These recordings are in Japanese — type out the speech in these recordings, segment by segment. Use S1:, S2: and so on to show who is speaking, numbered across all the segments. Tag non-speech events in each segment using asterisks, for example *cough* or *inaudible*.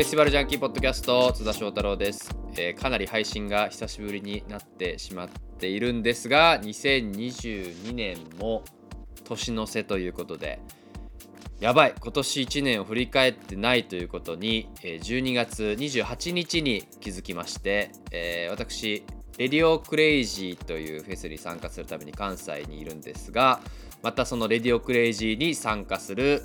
S1: Festival Junkie Podcast 津田翔太郎です、えーかなり配信が久しぶりになってしまっているんですが2022年も年の瀬ということでやばい今年1年を振り返ってないということにえー12月28日に気づきまして、えー私 RADIO CRAZY というフェスに参加するために関西にいるんですがまたその RADIO CRAZY に参加する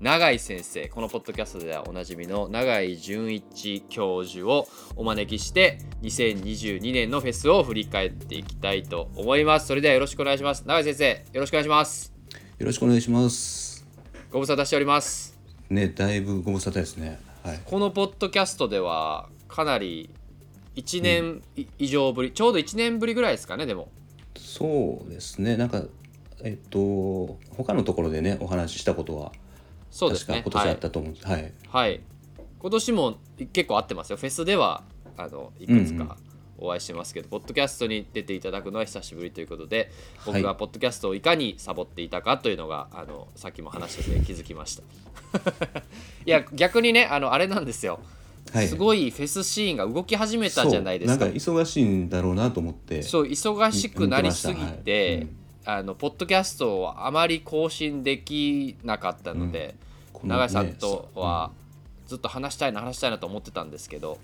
S1: 永井先生このポッドキャストではおなじみの永井純一教授をお招きして2022年のフェスを振り返っていきたいと思いますそれではよろしくお願いします永井先生よろしくお願いします
S2: よろしくお願いします。
S1: ご無沙汰しております
S2: ね、だいぶご無沙汰ですね。はい。
S1: このポッドキャストではかなり1年い以上ぶり、ちょうど1年ぶりぐらいですかねでも
S2: そうですね。なんかえっと他のところでねお話ししたことは
S1: そうですね。
S2: 今年あったと思うんです。はい。
S1: はい、はい、今年も結構合ってますよ。フェスではあのいくつかお会いしてますけど、ポッドキャストに出ていただくのは久しぶりということで僕が
S2: はい
S1: ポッドキャストをいかにサボっていたかというのがあのさっきも話してて気づきました。*laughs* いや逆にねあのあれなんですよ、
S2: はい。
S1: すごいフェスシーンが動き始めたじゃないですか。
S2: なんか忙しいんだろうなと思って。
S1: そう忙しくなりすぎ
S2: て、はい。うん
S1: あのポッドキャストをあまり更新できなかったので、
S2: この
S1: 永井さん
S2: ね
S1: とはずっと話したいな話したいなと思ってたんですけど。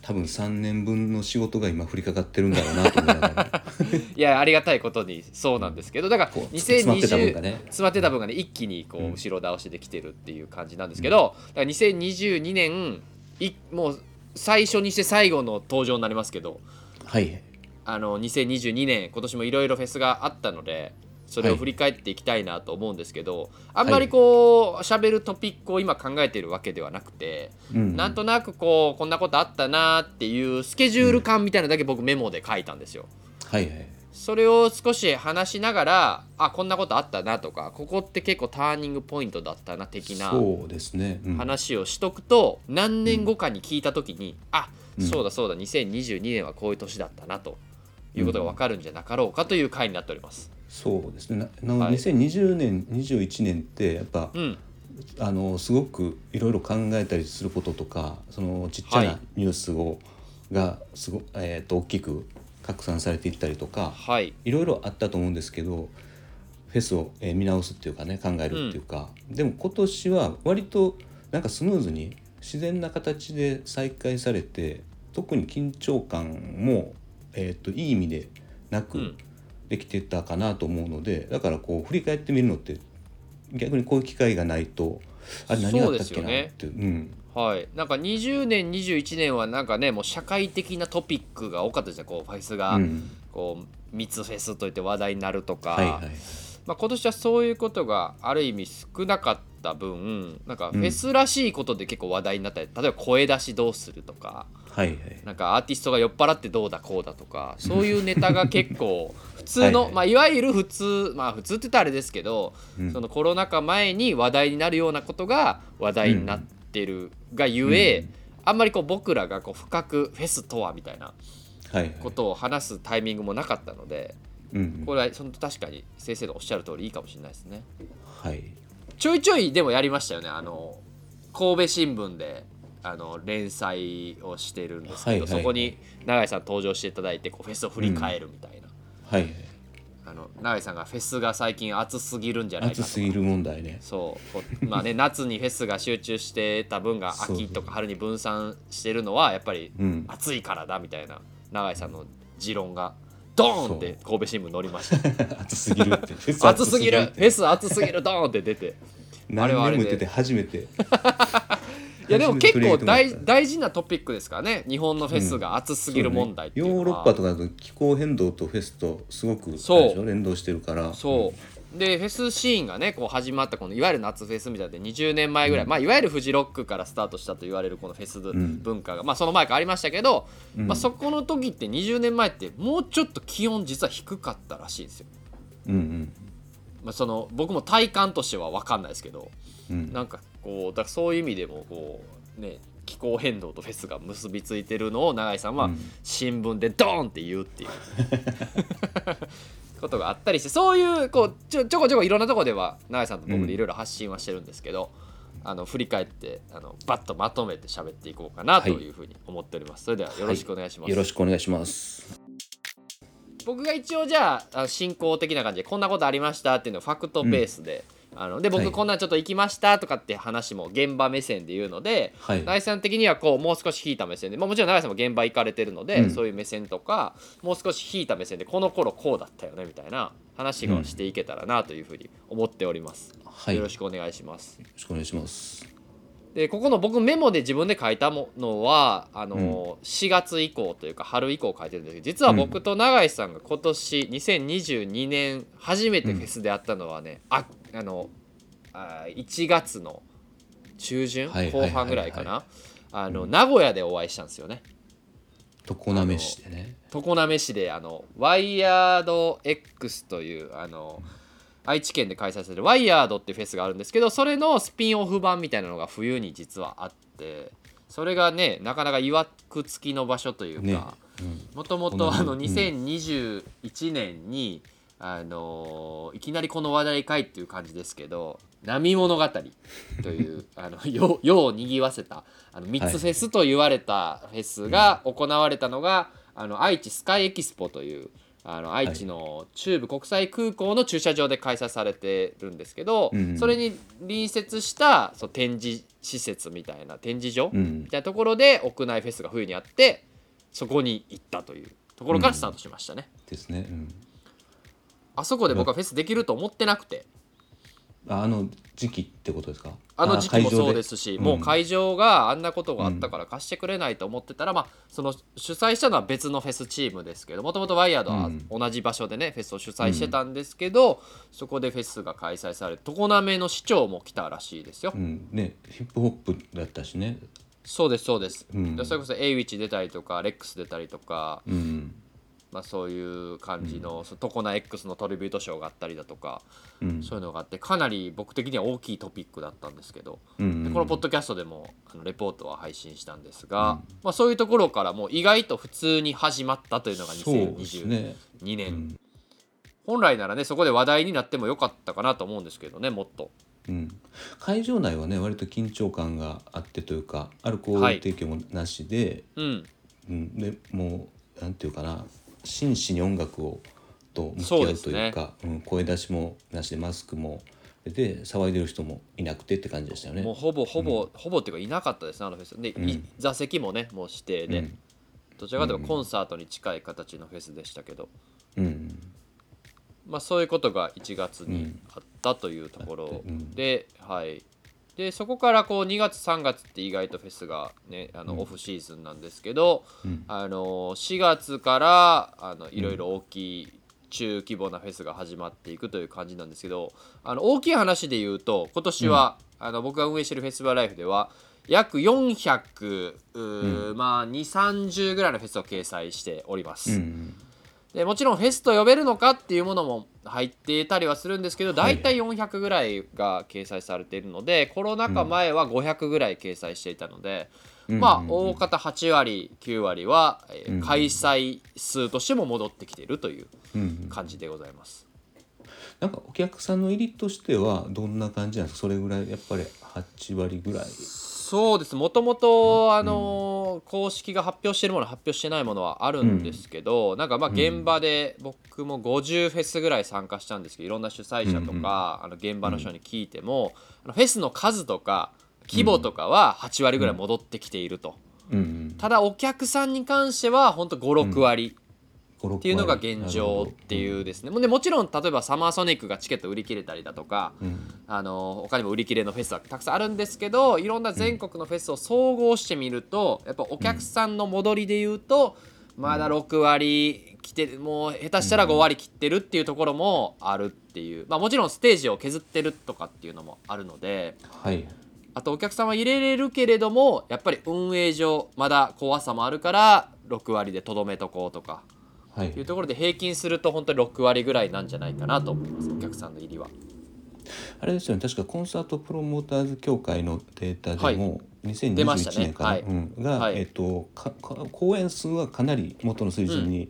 S2: 多分3年分の仕事が今降りかかってるんだろうなと思いながら。*laughs*
S1: いやありがたいことにそうなんですけど。だから
S2: こう
S1: 2020
S2: 詰まってた分がね。
S1: 詰まってた分がね一気にこ
S2: うん
S1: う後ろ倒しできてるっていう感じなんですけど、だから2022年いもう最初にして最後の登場になりますけど。
S2: はい。
S1: あの2022年今年もいろいろフェスがあったのでそれを振り返っていきたいなと思うんですけど、あんまりこう喋るトピックを今考えてるわけではなくて、
S2: うん
S1: なんとなくこうこんなことあったなっていうスケジュール感みたいなのだけ僕メモで書いたんですよ。
S2: はいはい。
S1: それを少し話しながらあこんなことあったなとかここって結構ターニングポイントだったな的な
S2: そうですね。うん
S1: 話をしとくと何年後かに聞いた時に、あ
S2: うん
S1: そうだそうだ2022年はこういう年だったなということが分かるんじゃなかろうかという回になっております。
S2: そうですね。なな
S1: はい
S2: 2020年21年ってやっぱ。
S1: うん、
S2: あのすごくいろいろ考えたりすることとかそのちっちゃ
S1: はい
S2: なニュースを、がすご、えー、と大きく拡散されていったりとか
S1: はい
S2: いろいろあったと思うんですけどフェスを、えー見直すっていうかね考えるっていうか、でも今年は割となんかスムーズに自然な形で再開されて特に緊張感も、えー、といい意味でなく
S1: うん。
S2: できてたかなと思うのでだからこう振り返ってみるのって逆にこういう機会がないとあれ何があったっけなってう、ん、
S1: はい、なんか20年21年はなんかねもう社会的なトピックが多かったですねこうフェスが、
S2: うん。
S1: こう密フェスといって話題になるとか、
S2: はいはい。
S1: まあ、今年はそういうことがある意味少なかった分なんかフェスらしいことで結構話題になったり、例えば声出しどうするとか
S2: はいはい。
S1: なんかアーティストが酔っ払ってどうだこうだとかそういうネタが結構普通の *laughs*
S2: はいはい。
S1: まあ、いわゆる普通まあ普通って言ったらあれですけど、
S2: うん。
S1: そのコロナ禍前に話題になるようなことが話題になってるがゆえ、
S2: うん。
S1: あんまりこう僕らがこう深くフェスとはみたいな
S2: はいはい。
S1: ことを話すタイミングもなかったので
S2: うん
S1: これはその確かに先生のおっしゃる通りいいかもしれないですね。
S2: はい。
S1: ちょいちょいでもやりましたよね。あの神戸新聞であの連載をしてるんですけど、そこに永井さん登場していただいてこうフェスを振り返るみたいな、
S2: はいはい。
S1: あの永井さんがフェスが最近暑すぎるんじゃないかと。
S2: 暑すぎる問題ね。
S1: そう。まあね *laughs* 夏にフェスが集中してた分が秋とか春に分散してるのはやっぱり
S2: うん。
S1: 暑いからだみたいな。永井さんの持論がドーンって神戸新聞載りました。*laughs*
S2: 暑すぎるって。*laughs* フェス
S1: 暑すぎるフェス暑すぎる。ドーンって出て。あれはあれで。
S2: 何年も言ってて初めて
S1: いやでも結構大大事なトピックですからね。日本のフェスが暑すぎる問題っていうのは、
S2: ヨーロッパとかだと気候変動とフェスとすごく連動してるから。
S1: そう。でフェスシーンがねこう始まったこのいわゆる夏フェスみたいなで20年前ぐらい、まあ、いわゆるフジロックからスタートしたと言われるこのフェス
S2: ん
S1: 文化が、まあ、その前からありましたけど、
S2: うん。
S1: まあ、そこの時って20年前ってもうちょっと気温実は低かったらしいんですよ。
S2: うんうん。
S1: まあ、その僕も体感としては分かんないですけど
S2: うん。
S1: なんかこうだからそういう意味でもこうね気候変動とフェスが結びついてるのを永井さんは
S2: うん。
S1: 新聞でドーンって言うっていう。*laughs* ことがあったりしてそういうこうちょちょこちょこいろんなとこでは永井さんと僕でいろいろ発信はしてるんですけど、あの振り返ってあのバッとまとめて喋っていこうかなとい。うふうに思っております、それではよろしくお願いします、
S2: よろしくお願いします。
S1: 僕が一応じゃあ進行的な感じでこんなことありましたっていうのをファクトベースで、あので
S2: はい。
S1: 僕こんなんちょっと行きましたとかって話も現場目線で言うので、
S2: はい。
S1: さん的にはこうもう少し引いた目線で、まあ、もちろん永井さんも現場行かれてるので、
S2: うん。
S1: そういう目線とかもう少し引いた目線でこの頃こうだったよねみたいな話をしていけたらなというふうに思っております、
S2: はい。
S1: よろしくお願いします。
S2: よろしくお願いします
S1: でここの僕メモで自分で書いたものはあの、4月以降というか春以降書いてるんですけど実は僕と永井さんが今年2022年初めてフェスで会ったのはね、ああのあ1月の中旬後半ぐらいかな。あの名古屋でお会いしたんですよね。
S2: 常滑市でね。
S1: 常滑市であのワイヤード X というあの愛知県で開催されるワイヤードっていうフェスがあるんですけどそれのスピンオフ版みたいなのが冬に実はあってそれがねなかなかいわくつきの場所という
S2: ね。
S1: か
S2: うん。
S1: もとも
S2: ことの
S1: あの
S2: うん
S1: 2021年にあのいきなりこの話題かいっていう感じですけど「波物語」という *laughs* あの世世をにぎわせたあの3つフェスと言われたフェスが行われたのが、あの愛知スカイエキスポというあの愛知の中部国際空港の駐車場で開催されてるんですけど、
S2: うん。
S1: それに隣接したそう展示施設みたいな展示場
S2: うん。
S1: みたいなところで屋内フェスが冬にあってそこに行ったというところからスタートしましたね。
S2: ですね、うん、
S1: あそこで僕はフェスできると思ってなくて
S2: ああの時期ってことですか？
S1: あの時期もそうですし、
S2: うん
S1: もう会場があんなことがあったから貸してくれないと思ってたら、まあ、その主催したのは別のフェスチームですけどもともとワイヤードは
S2: うん。
S1: 同じ場所でね、フェスを主催してたんですけど、そこでフェスが開催されて常滑の市長も来たらしいですよ。
S2: うん。ねヒップホップだったしね。
S1: そうですそうです、
S2: うん。
S1: でそれこそエイウィッチ出たりとかレックス出たりとか、
S2: うん
S1: まあ、そういう感じの、トコナ X のトリビュートショーがあったりだとか、
S2: うん。
S1: そういうのがあってかなり僕的には大きいトピックだったんですけど、
S2: うん
S1: でこのポッドキャストでもあのレポートは配信したんですが、まあ、そういうところからもう意外と普通に始まったというのが
S2: そうです
S1: 2022
S2: ね
S1: 年、
S2: うん。
S1: 本来ならねそこで話題になってもよかったかなと思うんですけどねもっと。
S2: うん、会場内はね割と緊張感があってというかアルコール
S1: はい。
S2: 提供もなしで,、
S1: うん。
S2: うん、でもうなんていうかな真摯に音楽をと向き合うというかうん、声出しもなしでマスクもで騒いでる人もいなくてって感じでしたよね。
S1: もうほぼほぼ、ほぼっていうかいなかったですねあのフェスで、い
S2: うん。
S1: 座席もねもう指定で、
S2: うん。
S1: どちらかというとコンサートに近い形のフェスでしたけど、
S2: うん。
S1: まあ、そういうことが1月にあったというところ
S2: うん。
S1: で、はい、でそこからこう2月3月って意外とフェスが、ね、あのオフシーズンなんですけど、
S2: うん。
S1: あの4月からあのいろいろ大きい中規模なフェスが始まっていくという感じなんですけどあの大きい話で言うと今年は、あの僕が運営しているフェスティバルライフでは約400、うーまあ2 3 0ぐらいのフェスを掲載しております。
S2: うん
S1: でもちろんフェスと呼べるのかっていうものも入っていたりはするんですけど大体400ぐらいが掲載されているのでコロナ禍前は500ぐらい掲載していたので、
S2: うん
S1: まあ
S2: うん。
S1: 大方8割9割は、え開催数としても戻ってきているという
S2: うん
S1: 感じでございます。
S2: なんかお客さんの入りとしてはどんな感じなんですか？それぐらいやっぱり8割ぐらい。
S1: そうです。もともとあのー公式が発表しているもの発表してないものはあるんですけど、なんかまあ現場で僕も50フェスぐらい参加したんですけどいろんな主催者とか、あの現場の人に聞いても、あのフェスの数とか規模とかは8割ぐらい戻ってきていると、
S2: うん。
S1: ただお客さんに関しては本当56割
S2: うん、っ
S1: っていうのが現状っていうですね、もうでもちろん例えばサマーソニックがチケット売り切れたりだとか、
S2: うん。
S1: あの他にも売り切れのフェスはたくさんあるんですけどいろんな全国のフェスを総合してみるとやっぱお客さんの戻りで言うと、まだ6割来てもう下手したら5割切ってるっていうところもあるっていう、まあ、もちろんステージを削ってるとかっていうのもあるので
S2: はい。
S1: あとお客さんは入れれるけれどもやっぱり運営上まだ怖さもあるから6割でとどめとこうとか
S2: はい。
S1: うところで平均すると本当に6割ぐらいなんじゃないかなと思います。お客さんの入りは。
S2: あれですよね。確かコンサートプロモーターズ協会のデータでも、
S1: 出ました
S2: 2021
S1: ね
S2: 年かな、
S1: はい。
S2: うん、が、
S1: はい。
S2: えっとかか公演数はかなり元の水準に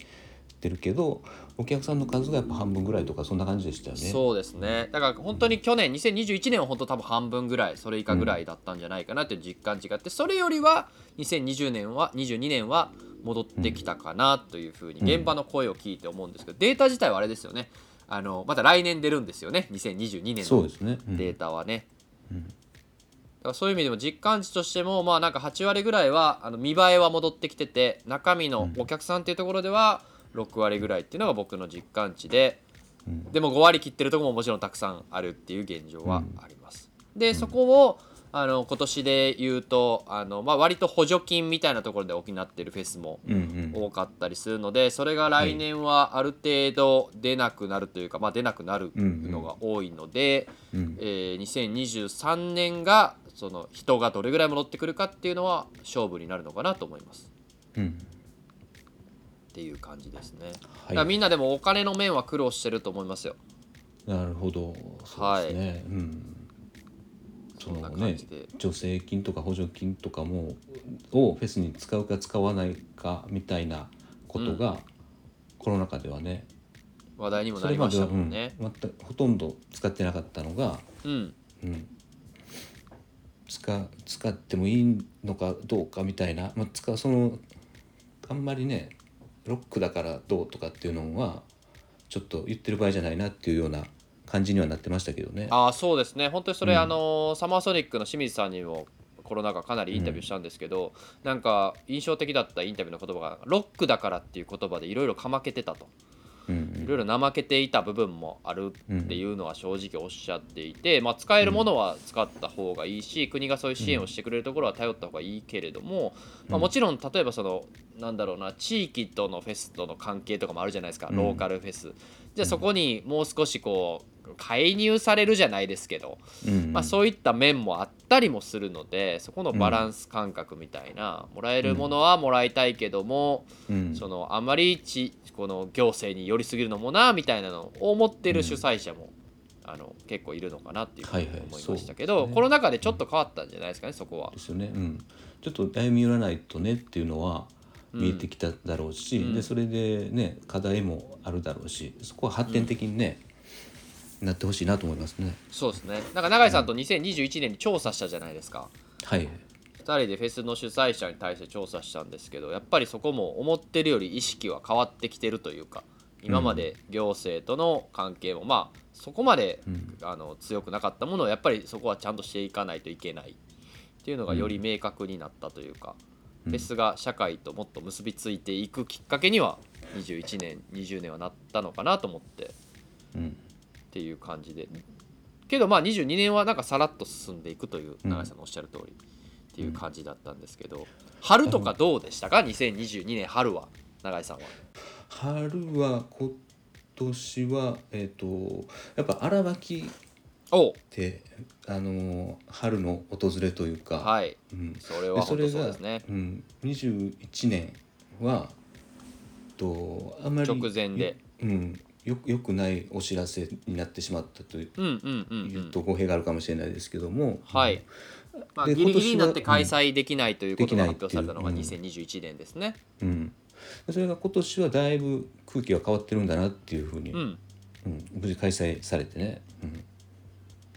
S2: 出るけど、お客さんの数がやっぱ半分ぐらいとかそんな感じでしたよね。
S1: そうですね。だから本当に去年2021年は本当多分半分ぐらいそれ以下ぐらいだったんじゃないかなという実感値があってそれよりは2020年は22年は戻ってきたかなというふうに現場の声を聞いて思うんですけどデータ自体はあれですよね。あのまた来年出るんですよね。2022年の
S2: そうですね。うん。
S1: データはね。
S2: うん。
S1: だからそういう意味でも実感値としてもまあなんか8割ぐらいはあの見栄えは戻ってきてて中身のお客さんっていうところでは6割ぐらいっていうのが僕の実感値で
S2: うん。
S1: でも5割切ってるところももちろんたくさんあるっていう現状はあります。でそこをあの今年で言うとあの、まあ、割と補助金みたいなところで補ってるフェスも
S2: うんうん。
S1: 多かったりするのでそれが来年はある程度出なくなるというか、まあ、出なくなるのが多いので。
S2: うん
S1: えー2023年がその人がどれぐらい戻ってくるかっていうのは勝負になるのかなと思います。
S2: うん。
S1: っていう感じですね、だ
S2: はい。
S1: からみんなでもお金の面は苦労してると思いますよ。
S2: なるほど。そうですね。うんそ
S1: そんな
S2: のね
S1: 感じで、
S2: 助成金とか補助金とかもをフェスに使うか使わないかみたいなことが、コロナ禍ではね
S1: 話題にも
S2: そ
S1: なりましたもんね。
S2: 全くほとんど使ってなかったのが、
S1: うん。
S2: うん、使使ってもいいのかどうかみたいな、まあ、使うそのあんまりねロックだからどうとかっていうのはちょっと言ってる場合じゃないなっていうような感じにはなってましたけどね。
S1: ああそうですね。本当にそれ、
S2: うん。
S1: あのサマーソニックの清水さんにもコロナ禍かなりインタビューしたんですけど、なんか印象的だったインタビューの言葉がロックだからっていう言葉でいろいろかまけてたと。
S2: うん
S1: いろいろ怠けていた部分もあるっていうのは正直おっしゃっていて、まあ、使えるものは使った方がいいし、国がそういう支援をしてくれるところは頼った方がいいけれども、まあ、もちろん例えばそのなんだろうな地域とのフェスとの関係とかもあるじゃないですか、
S2: うん。
S1: ローカルフェス。じゃあそこにもう少しこう介入されるじゃないですけど、
S2: うん
S1: まあ、そういった面もあったりもするのでそこのバランス感覚みたいな、もらえるものはもらいたいけども、
S2: うん。
S1: そのあまりちこの行政に寄りすぎるのもなみたいなのを思ってる主催者も、あの結構いるのかなっていうふうに
S2: はいはい。
S1: 思いましたけど、
S2: そうですね。
S1: コロナ禍でちょっと変わったんじゃないですかねそこは。
S2: で。すよね、うん、ちょっと歩み寄らないとねっていうのは見えてきただろうし、
S1: うん。
S2: でそれでね課題もあるだろうしそこは発展的にね、なってほしいなと思いますね。
S1: そうですね。なんか永井さんと2021年に調査したじゃないですか。
S2: はい、
S1: 2人でフェスの主催者に対して調査したんですけどやっぱりそこも思ってるより意識は変わってきてるというか今まで行政との関係もまあそこまで、
S2: うん。
S1: あの強くなかったものをやっぱりそこはちゃんとしていかないといけない。っていうのがより明確になったというか、
S2: うん。
S1: フェスが社会ともっと結びついていくきっかけには21年20年はなったのかなと思って。っ
S2: うん
S1: ていう感じで。けどまあ22年はなんかさらっと進んでいくという
S2: うん。
S1: 永井さんのおっしゃる通りっていう感じだったんですけど、春とかどうでしたか？2022年春は永井さんは。
S2: 春は今年はえっ、とやっぱ荒巻っ
S1: お。
S2: てあの春の訪れというか、
S1: はい。
S2: うん、
S1: それは
S2: そ
S1: うですね。
S2: うん、21年はとあまり
S1: 直前で、
S2: うん、よよくないお知らせになってしまったという,、
S1: うんうんうんうん。
S2: と語弊があるかもしれないですけども、
S1: はい、まあ、
S2: で
S1: ギリギリになって開催できないということが発表されたのが
S2: っていう
S1: 2021年ですね。
S2: うん、それが今年はだいぶ空気が変わってるんだなっていうふうに、
S1: うん、
S2: うん。無事開催されてね、うん。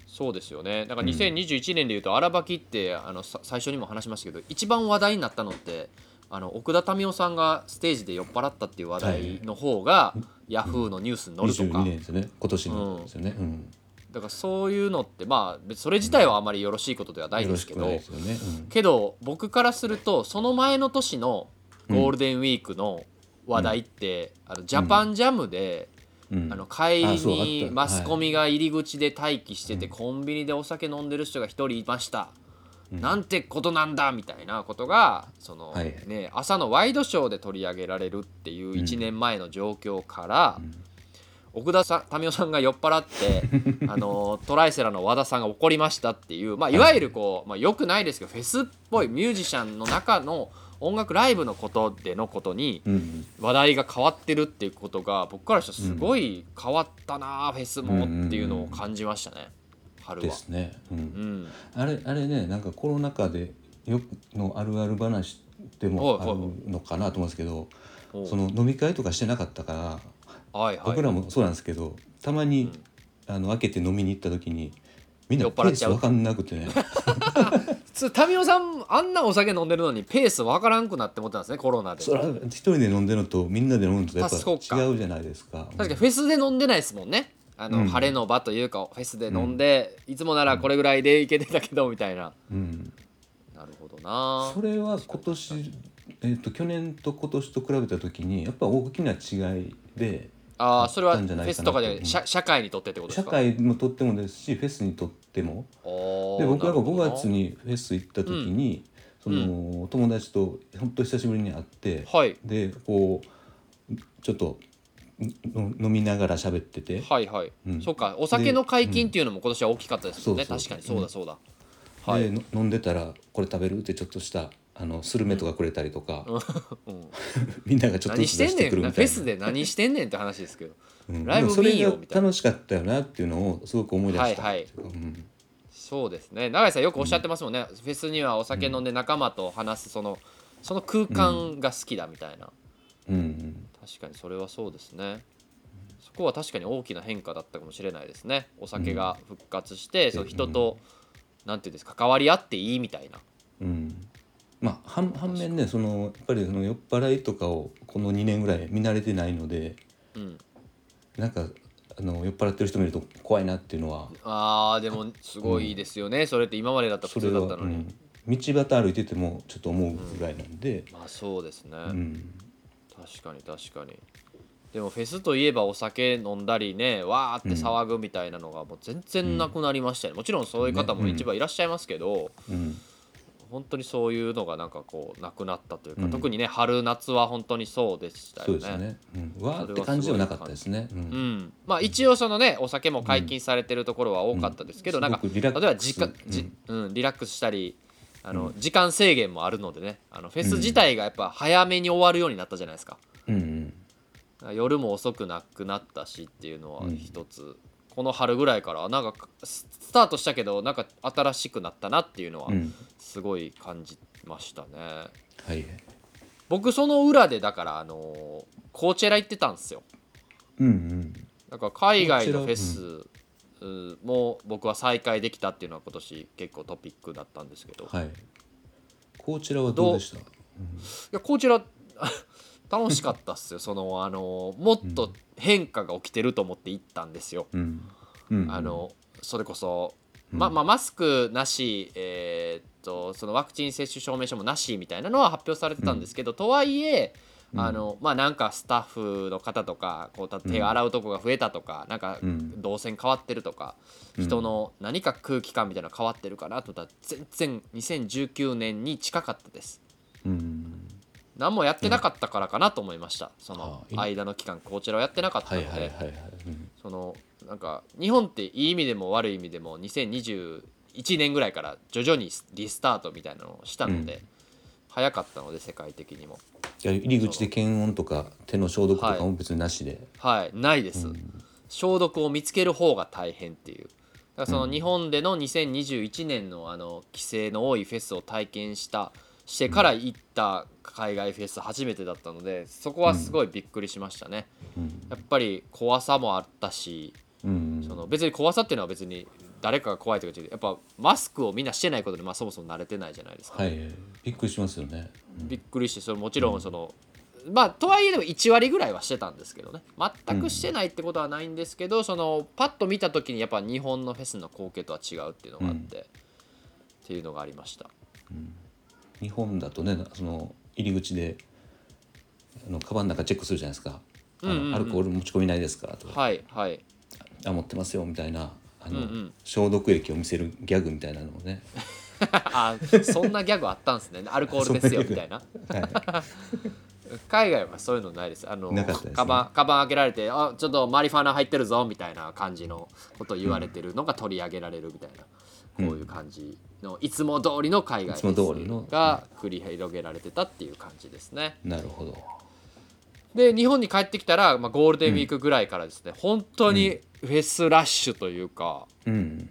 S1: そうですよね。だから2021年でいうと荒ばきってあのさ最初にも話しましたけど一番話題になったのってあの奥田民生さんがステージで酔っ払ったっていう話題の方が、ヤフーのニュースに載るとか、
S2: 22年ですよね。今年のですよね、うん。
S1: だからそういうのってまあそれ自体はあまりよろしいことではないですけど、けど僕からするとその前の年のゴールデンウィークの話題って、あのジャパンジャムで、
S2: うん。
S1: あの帰りにマスコミが入り口で待機してて、
S2: うん
S1: コンビニでお酒飲んでる人が一人いました、
S2: うん
S1: なんてことなんだみたいなことがその、
S2: はい。
S1: ね、朝のワイドショーで取り上げられるっていう1年前の状況から、
S2: ん。
S1: 奥田さん民生さんが酔っ払って *laughs* あのトライセラの和田さんが怒りましたっていう、まあ、いわゆるこう、まあ、よくないですけどフェスっぽいミュージシャンの中の音楽ライブのことでのことに
S2: うん
S1: 話題が変わってるっていうことが僕からしたらすごい変わったなあフェスもっていうのを感じましたね春は。
S2: ですね、うん。
S1: うん、
S2: あれあれねなんかコロナ禍でよくのあるある話でもあるのかなと思うんですけどその飲み会とかしてなかったから
S1: はいはい。
S2: 僕らもそうなんですけどたまに、あの開けて飲みに行った時にみんなペース分かんなくてね。
S1: つタミオさんあんなお酒飲んでるのにペースわからんくなって思ったんですねコロナで。
S2: それは一人で飲んでるのとみんなで飲むのとやっぱ違うじゃないですか。
S1: 確かにフェスで飲んでないですもんねあの、
S2: うん。
S1: 晴れの場というかフェスで飲んで、いつもならこれぐらいでいけてたけどみたいな。
S2: うん、
S1: なるほどな。
S2: それは今年、えー、と去年と今年と比べた時にやっぱ大きな違いで
S1: ああそれはフェスとかで
S2: うん。
S1: 社社会にとってってことです
S2: 社
S1: か
S2: 会もとってもですしフェスにとってもで僕なんか5
S1: なるほどな。
S2: 月にフェス行った時に、その友達と本当久しぶりに会って、
S1: はい。
S2: でこうちょっとの飲みながら喋ってて、
S1: はいはい、
S2: うん。
S1: そうか。お酒の解禁っていうのも今年は大きかったですもんね、
S2: そうそう。
S1: 確かにそうだそうだ、はい、
S2: 飲んでたら「これ食べる?」ってちょっとしたあのスルメとかくれたりとか、
S1: うん、*laughs*
S2: みんながちょっと
S1: 何
S2: ずつ出してくるみたいな。
S1: フェスで何してんねんって話ですけど。
S2: うん。
S1: ライブ見んよみたいな。
S2: が楽しかったよなっていうのをすごく思い出した。
S1: はいはい。
S2: うん
S1: そうですね。永井さんよくおっしゃってますもんね、フェスにはお酒飲んで仲間と話すそのその空間が好きだみたいな、
S2: うん。うん
S1: 確かにそれはそうですね。そこは確かに大きな変化だったかもしれないですね。お酒が復活して、その人と、なんていうんですか関わり合っていいみたいな。
S2: うん。まあ反反面ねそのやっぱりその酔っ払いとかをこの2年ぐらい見慣れてないので
S1: うん。
S2: なんかあの酔っ払ってる人見ると怖いなっていうのは
S1: あーでもすごいですよね、それって今までだったら普通だったのに、
S2: うん。道端歩いててもちょっと思うぐらいなんで、
S1: まあそうですね、
S2: うん
S1: 確かに確かに。でもフェスといえばお酒飲んだりねわーって騒ぐみたいなのがもう全然なくなりましたよね、もちろんそういう方も
S2: ね
S1: 一番いらっしゃいますけど、
S2: うん。
S1: 本当にそういうのがなんかこうなくなったというか、
S2: うん。
S1: 特にね春夏は本当にそうでしたよね。
S2: そうですね、うん、わーって感じではなかったですね。う
S1: うん。ん、まあ一応そのねお酒も解禁されてるところは多かったですけど、
S2: うん。
S1: なんか例えば時間、じうん、リラックスしたりあの、時間制限もあるのでねあのフェス自体がやっぱ早めに終わるようになったじゃないですか、
S2: うんうん
S1: 夜も遅くなくなったしっていうのは
S2: うん
S1: 一つ、この春ぐらいからなんかススタートしたけどなんか新しくなったなっていうのは
S2: うん。
S1: すごい感じましたね、
S2: はい
S1: 僕その裏でだからあのコーチェラ行ってたんですよ。
S2: うんうん。
S1: だから海外のフェ
S2: コ
S1: スうも僕は再開できたっていうのは今年結構トピックだったんですけど、い
S2: はい。こちらはどうでした？
S1: やこちら *laughs* 楽しかったっすよ。そのあのもっと変化が起きてると思って行ったんですよ、
S2: うん。うん。
S1: あのそれこそ、ままあ、マスクなし、えーっとそのワクチン接種証明書もなしみたいなのは発表されてたんですけど、とはいえあのまあなんかスタッフの方とかこう手を洗うとこが増えたとか、なんか
S2: うん。
S1: 動線変わってるとか、人の何か空気感みたいなの変わってるかなと思ったら全然2019年に近かったです。
S2: うん。
S1: 何もやってなかったからかなと思いました、その
S2: あ
S1: 間の期間こちらをやってなかった
S2: は
S1: ので、そのなんか日本っていい意味でも悪い意味でも2021年ぐらいから徐々にリスタートみたいなのをしたので、早かったので世界的にも
S2: 入り口で検温とか手の消毒とかも別になしで、
S1: はい。ないです、消毒を見つける方が大変っていう。だからその日本での2021年のあの規制の多いフェスを体験したしてから行った海外フェス初めてだったのでそこはすごいびっくりしましたね、
S2: うん。
S1: やっぱり怖さもあったし
S2: うん。
S1: その別に怖さっていうのは別に誰かが怖いとかやっぱマスクをみんなしてないことでまあそもそも慣れてないじゃないですか、
S2: はい。びっくりしますよね、
S1: びっくりしてそれもちろんその、まあとはいえでも1割ぐらいはしてたんですけどね。全くしてないってことはないんですけど、そのパッと見た時にやっぱ日本のフェスの光景とは違うっていうのがあって、っていうのがありました。
S2: 日本だとねその入り口であのカバンの中チェックするじゃないですか「あの
S1: うんうんうん。
S2: アルコール持ち込みないですか?」とか。
S1: はいはい「
S2: あ持ってますよ」みたいなあの、
S1: うんうん。
S2: 消毒液を見せるギャグみたいなのをね *laughs*
S1: あそんなギャグあったんですね。アルコールですよみたいな。
S2: はい
S1: 海外はそういうのないです。あの
S2: なね。
S1: カバンカバン開けられてあちょっとマリファナ入ってるぞみたいな感じのことを言われてるのが取り上げられるみたいな、こういう感じのいつも通りの海外が繰り広げられてたっていう感じですね。
S2: なるほど。
S1: で日本に帰ってきたら、まあ、ゴールデンウィークぐらいからですね、本当にフェスラッシュというか
S2: うん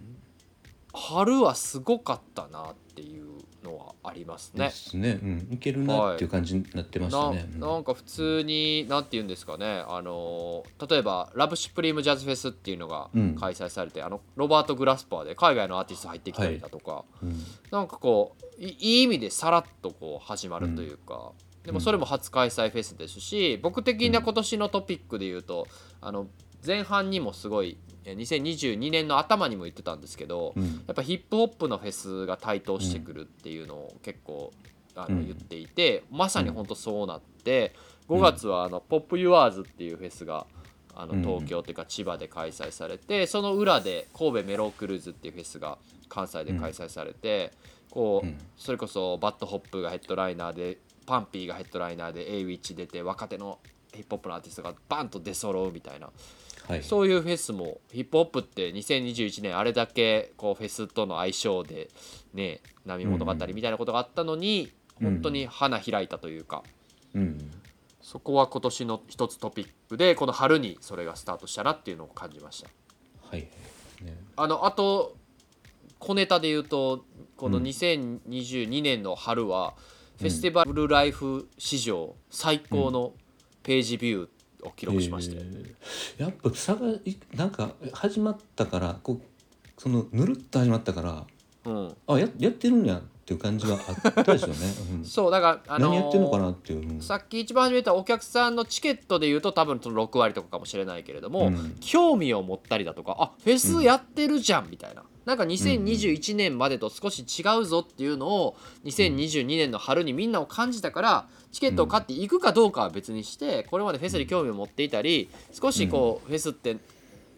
S1: 春はすごかったなっていうのはありますね。
S2: ですね、うん、いけるなっていう感じになってましたね。
S1: ななんか普通に何て言うんですかね。あの例えばラブシュプリームジャズフェスっていうのが
S2: うん。
S1: 開催されて、あのロバート・グラスパーで海外のアーティスト入ってきたりだとか、
S2: うん。
S1: なんかこういいい意味でさらっとこう始まるというか、でもそれも初開催フェスですし僕的な今年のトピックで言うとあの前半にもすごいえ2022年の頭にも言ってたんですけど、
S2: うん。
S1: やっぱヒップホップのフェスが台頭してくるっていうのを結構あの
S2: うん。
S1: 言っていて、まさに本当そうなって5月はあの POP YOURS っていうフェスがあの
S2: うん。
S1: 東京というか千葉で開催されてその裏で神戸 MELLOW CRUISE っていうフェスが関西で開催されて、こう
S2: うん。
S1: それこそ BAD HOP がヘッドライナーでパンピーがヘッドライナーで a w i c h 出て若手のヒップホップのアーティストがバンと出揃うみたいな
S2: はい、
S1: そういうフェスもヒップホップって2021年あれだけこうフェスとの相性でね波物語みたいなことがあったのに、
S2: うん。
S1: 本当に花開いたというか、
S2: うん、
S1: そこは今年の一つトピックでこの春にそれがスタートしたなっていうのを感じました。
S2: はい、ね、
S1: あのあと小ネタで言うとこの
S2: うん。
S1: 2022年の春は、フェスティバルライフ史上最高のページビューを記録しましたよ、
S2: えー。やっぱ差がいなんか始まったからこうそのぬるっと始まったから
S1: うん、
S2: あややってるんやっていう感じがあったでしょうね、*laughs* うん。
S1: そうだから、あのー
S2: 何やってんのかなっていう、うん。
S1: さっき一番初め言ったお客さんのチケットで言うと多分その6割とかかもしれないけれども、
S2: うん。
S1: 興味を持ったりだとかあフェスやってるじゃんみたいな、なんか2021年までと少し違うぞっていうのを2022年の春にみんなを感じたからチケットを買っていくかどうかは別にしてこれまでフェスに興味を持っていたり少しこうフェスって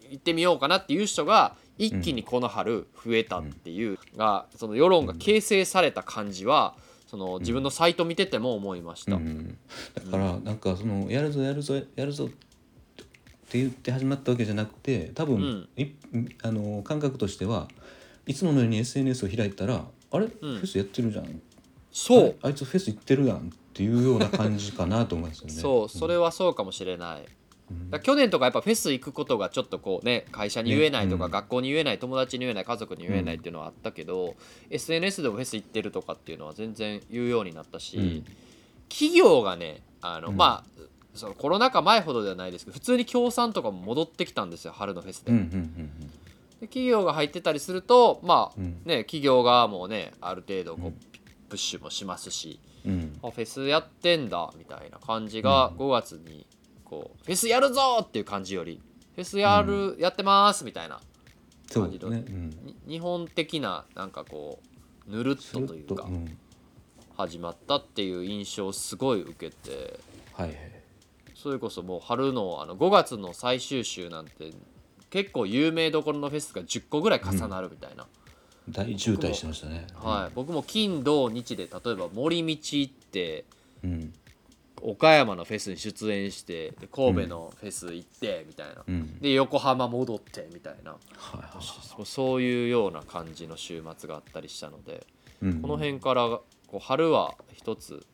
S1: 行ってみようかなっていう人が一気にこの春増えたっていうがその世論が形成された感じはその自分のサイト見てても思いました。
S2: うん、だからなんかそのやるぞやるぞやるぞって言って始まったわけじゃなくて多分、
S1: うん。
S2: いあの感覚としてはいつものように SNS を開いたらあれ、フェスやってるじゃん。
S1: そう。
S2: あいつフェス行ってるやんっていうような感じかなと思いますよね。
S1: そう。それはそうかもしれない、だ去年とかやっぱフェス行くことがちょっとこうね会社に言えないとか、学校に言えない友達に言えない家族に言えないっていうのはあったけど、SNS でもフェス行ってるとかっていうのは全然言うようになったし、
S2: うん。
S1: 企業がねあの、
S2: うん。
S1: まあそのコロナ禍前ほどではないですけど普通に協賛とかも戻ってきたんですよ春のフェスで,、
S2: うんうんうん
S1: で企業が入ってたりするとまあ、
S2: うん。
S1: ね企業側もねある程度こう、プッシュもしますし、
S2: うん。うん
S1: あフェスやってんだみたいな感じが5月にこうフェスやるぞっていう感じよりフェスやる、やってますみたいな
S2: そうですね。うん。
S1: に日本的ななんかこうぬるっとというか
S2: うん。
S1: 始まったっていう印象をすごい受けて
S2: はいはい。
S1: それこそもう春のあの5月の最終週なんて結構有名どころのフェスが10個ぐらい重なるみたいな、
S2: 大渋滞してましたね。
S1: はい、僕も金土日で例えば森道行って
S2: うん。
S1: 岡山のフェスに出演してで神戸のフェス行ってみたいな、
S2: うん。
S1: で横浜戻ってみたいな。そそういうような感じの週末があったりしたので、
S2: うん。
S1: この辺からこう春は一つ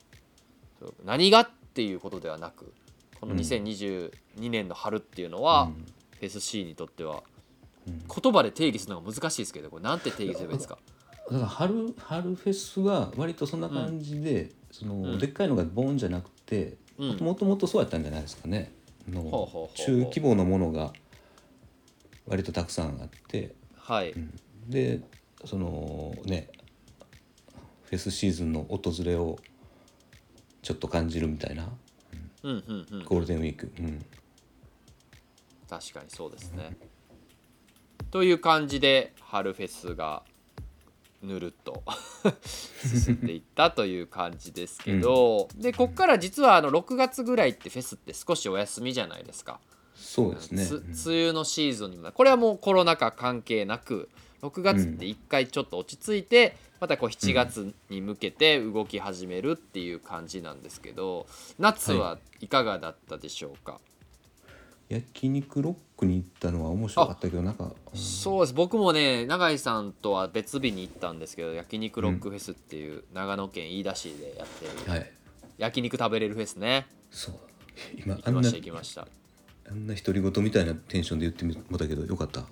S1: 何がっていうことではなくこの
S2: うん。
S1: 2022年の春っていうのは、
S2: うん。
S1: フェス C にとっては
S2: うん。
S1: 言葉で定義するのが難しいですけどこれなんて定義すればいいですか？
S2: だから春春フェスは割とそんな感じで、その
S1: うん。
S2: でっかいのがボーンじゃなくて
S1: うん。
S2: もともとそうやったんじゃないですかね。の中規模のものが割とたくさんあって、
S1: はい、
S2: でそのねフェスシーズンの訪れをちょっと感じるみたいな
S1: うんうんうん。
S2: ゴールデンウィーク、うん、
S1: 確かにそうですね。という感じで春フェスがぬるっと *laughs* 進んでいったという感じですけど、でこっから実はあの6月ぐらいってフェスって少しお休みじゃないですか。
S2: そうですね。
S1: つ梅雨のシーズンにもこれはもうコロナ禍関係なく6月って一回ちょっと落ち着いて、またこう7月に向けて動き始めるっていう感じなんですけど夏はい。かがだったでしょうか、
S2: 焼肉ロックに行ったのは面白かったけどなんか、うん。
S1: そうです。僕もね永井さんとは別日に行ったんですけど焼肉ロックフェスっていう長野県飯田市でやってる
S2: はい。
S1: 焼肉食べれるフェスね。
S2: そう。今
S1: 行きまし
S2: あんな
S1: た行きました。
S2: あんな独り言みたいなテンションで言ってみもたけどよかった？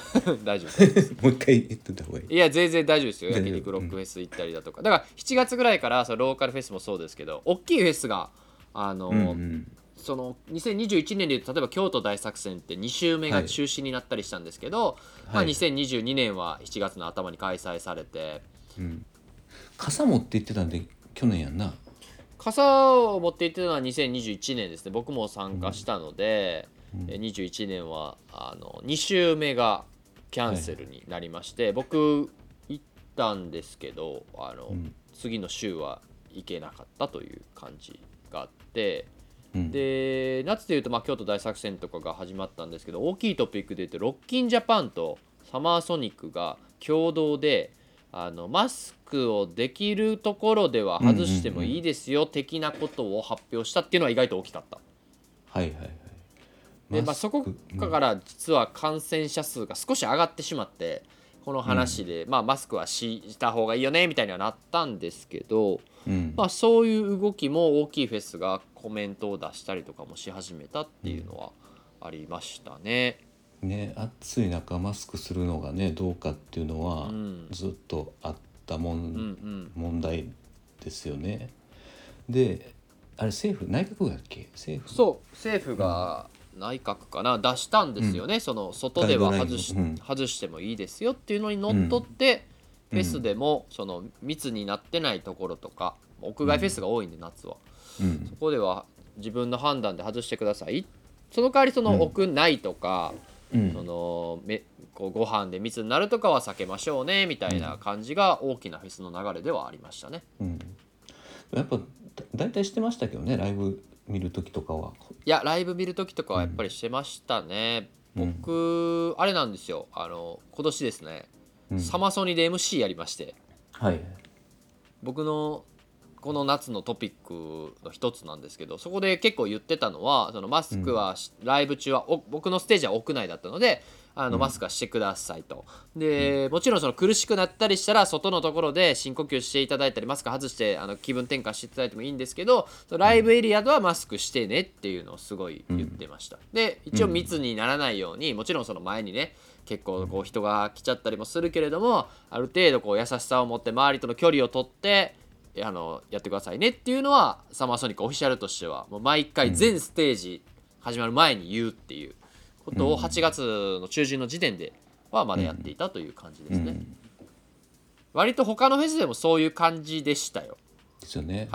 S2: *laughs*
S1: 大丈夫。です
S2: もう一回言ってた方がいい。
S1: いや全然大丈夫ですよ。焼肉ロックフェス行ったりだとか。だから7月ぐらいからそのローカルフェスもそうですけど大きいフェスがあの、
S2: うんうん。
S1: その2021年でいうと例えば京都大作戦って2週目が中止になったりしたんですけど、まあ、
S2: はい
S1: 2022年は7月の頭に開催されて。
S2: うん。傘持って言ってたんで去年やんな。
S1: 傘を持って行ってたのは2021年ですね。僕も参加したので、え21年はあの2週目がキャンセルになりまして、僕行ったんですけどあの、
S2: ん
S1: 次の週は行けなかったという感じがあって。
S2: うん
S1: で夏でいうと、まあ、京都大作戦とかが始まったんですけど大きいトピックでいうとロッキンジャパンとサマーソニックが共同であのマスクをできるところでは外してもいいですよ的なことを発表したっていうのは意外と大きかった。
S2: はいはいはい
S1: で、まあ、そこから実は感染者数が少し上がってしまってこの話で、まあ、マスクはした方がいいよねみたいにはなったんですけど、
S2: うん。
S1: まあ、そういう動きも大きいフェスがコメントを出したりとかもし始めたっていうのはありましたね。
S2: ね暑い中マスクするのがねどうかっていうのは
S1: うん。
S2: ずっとあったもん、
S1: うんうん。
S2: 問題ですよね。であれ政府内閣だっけ？政府。
S1: そう政府が内閣かな出したんですよね、その外では外し,、
S2: うん。
S1: 外してもいいですよっていうのにのっとって、
S2: うん。
S1: フェスでもその密になってないところとか屋外フェスが多いんで夏は、
S2: うん。
S1: そこでは自分の判断で外してください。その代わりその屋内とか、
S2: うん。
S1: そのめこうご飯で密になるとかは避けましょうねみたいな感じが大きなフェスの流れではありましたね。
S2: うん、やっぱだ大体してましたけどねライブ見る時とかは？
S1: いやライブ見る時とかはやっぱりしてましたね、
S2: うん。
S1: 僕あれなんですよ。あの今年ですね、
S2: うん。
S1: サマソニで MC やりまして。
S2: はい。
S1: 僕のこの夏のトピックの一つなんですけどそこで結構言ってたのはそのマスクはし、ライブ中はお僕のステージは屋内だったのであのマスクはしてくださいと。でもちろんその苦しくなったりしたら外のところで深呼吸していただいたりマスク外してあの気分転換していただいてもいいんですけどそのライブエリアではマスクしてねっていうのをすごい言ってました、で一応密にならないようにもちろんその前にね結構こう人が来ちゃったりもするけれどもある程度こう優しさを持って周りとの距離をとってあのやってくださいねっていうのはサマーソニックオフィシャルとしてはもう毎回全ステージ始まる前に言うっていうことを8月の中旬の時点ではまだやっていたという感じですね、割と他のフェスでもそういう感じでしたよ
S2: ですよね。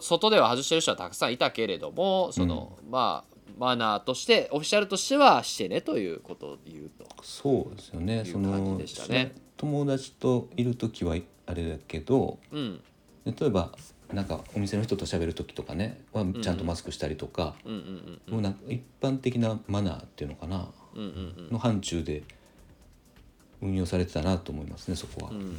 S1: 外では外してる人はたくさんいたけれどもその、まあマナーとしてオフィシャルとしてはしてねということを言うと
S2: そうですよね。そ
S1: 感じ
S2: の
S1: でしたね
S2: 友達といる時はあれだけど
S1: うん
S2: 例えばなんかお店の人と喋る時とかねはちゃんとマスクしたりとか、
S1: うんうん
S2: もうなんか一般的なマナーっていうのかな
S1: うんうんうん。うん
S2: の範疇で運用されてたなと思いますねそこは。
S1: うん。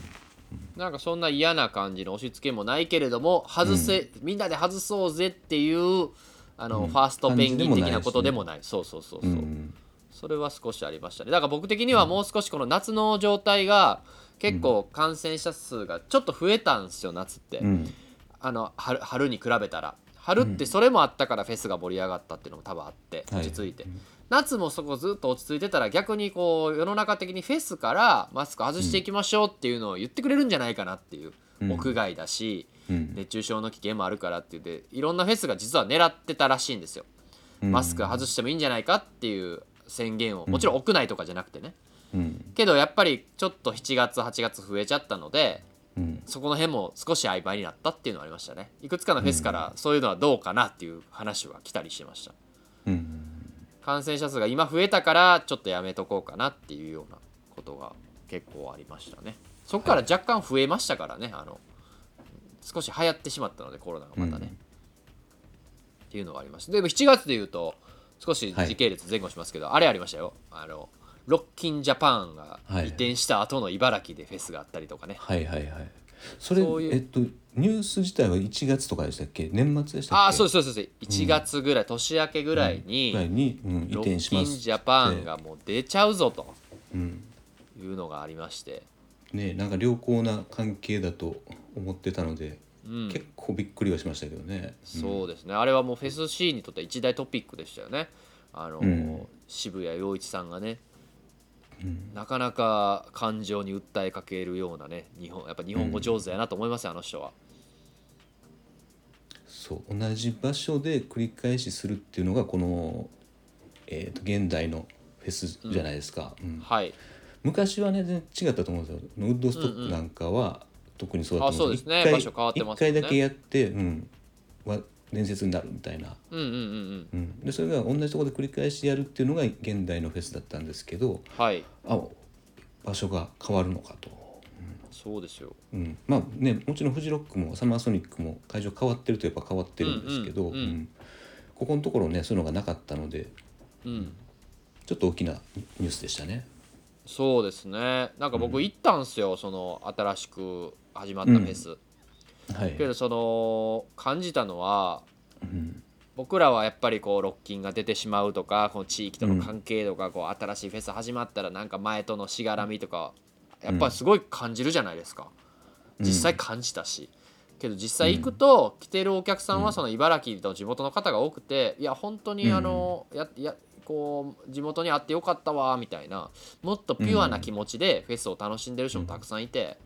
S1: なんかそんな嫌な感じの押し付けもないけれども外せ、みんなで外そうぜっていうあの、
S2: うん。
S1: ファーストペンギン的な
S2: 感じでもない。しね
S1: ことでもない。そうそうそうそう、
S2: うん。
S1: それは少しありましたね。だから僕的にはもう少しこの夏の状態が結構感染者数がちょっと増えたんですよ夏って、
S2: うん
S1: あの春春に比べたら。春ってそれもあったからフェスが盛り上がったっていうのも多分あって
S2: はい。
S1: 落ち着いて、夏もそこずっと落ち着いてたら逆にこう世の中的にフェスからマスク外していきましょうっていうのを言ってくれるんじゃないかなっていう、
S2: うん。
S1: 屋外だし
S2: うん。
S1: 熱中症の危険もあるからって言っていろんなフェスが実は狙ってたらしいんですよ。マスク外してもいいんじゃないかっていう宣言を。もちろん屋内とかじゃなくてね、
S2: うん。
S1: けどやっぱりちょっと7月8月増えちゃったので
S2: うん。
S1: そこの辺も少し曖昧になったっていうのはありましたね。いくつかのフェスからそういうのはどうかなっていう話は来たりしてました。
S2: うん。
S1: 感染者数が今増えたからちょっとやめとこうかなっていうようなことが結構ありましたね。そこから若干増えましたからねあの少し流行ってしまったのでコロナがまたね、
S2: うん。
S1: っていうのがありました。でも7月でいうと少し時系列前後しますけど、あれありましたよ。あのロッキンジャパンが移転した後の茨城でフェスがあったりとかね、
S2: はいはいはい。それ
S1: そういう
S2: えっとニュース自体は1月とかでしたっけ？年末でしたっけ？
S1: ああそうですそうです1月ぐらい、年明けぐらいに、
S2: ぐらいに、うん、移
S1: ロッ
S2: 転します
S1: キンジャパンがもう出ちゃうぞと
S2: うん
S1: いうのがありまして、
S2: ねなんか良好な関係だと思ってたので、
S1: うん、
S2: 結構びっくりはしましたけどね。
S1: そうですね。あれはもうフェスシーンにとっては一大トピックでしたよね。あの、
S2: うん。
S1: 渋谷陽一さんがねなかなか感情に訴えかけるようなね日本やっぱ日本語上手やなと思いますよ、あの人は。
S2: そう同じ場所で繰り返しするっていうのがこの、えー、と現代のフェスじゃないですか、うん。
S1: はい。
S2: 昔はね全然違ったと思うんですよ。ウッドストックなんかは特にそうだと思うんです
S1: あそうですね。
S2: 一回だけやって、うん、は伝説になるみたいな、
S1: うんうんうんうん。
S2: うん、でそれが同じところで繰り返しやるっていうのが現代のフェスだったんですけど
S1: はい。
S2: あ場所が変わるのかと。
S1: そうですよ。
S2: うん、まあねもちろんフジロックもサマーソニックも会場変わってるといえば変わってるんですけど、
S1: うんうんうん。
S2: ここのところねそういうのがなかったので
S1: うん。
S2: ちょっと大きなニュースでしたね。
S1: そうですね。なんか僕行ったんすよ、その新しく始まったフェス、
S2: はい。
S1: けどその感じたのは
S2: うん。
S1: 僕らはやっぱりこうロッキンが出てしまうとかこの地域との関係とか、こう新しいフェス始まったらなんか前とのしがらみとかやっぱりすごい感じるじゃないですか、
S2: うん。
S1: 実際感じたし、けど実際行くと来てるお客さんはその茨城の地元の方が多くていや本当にあの、ややこう地元にあってよかったわみたいなもっとピュアな気持ちでフェスを楽しんでる人もたくさんいて。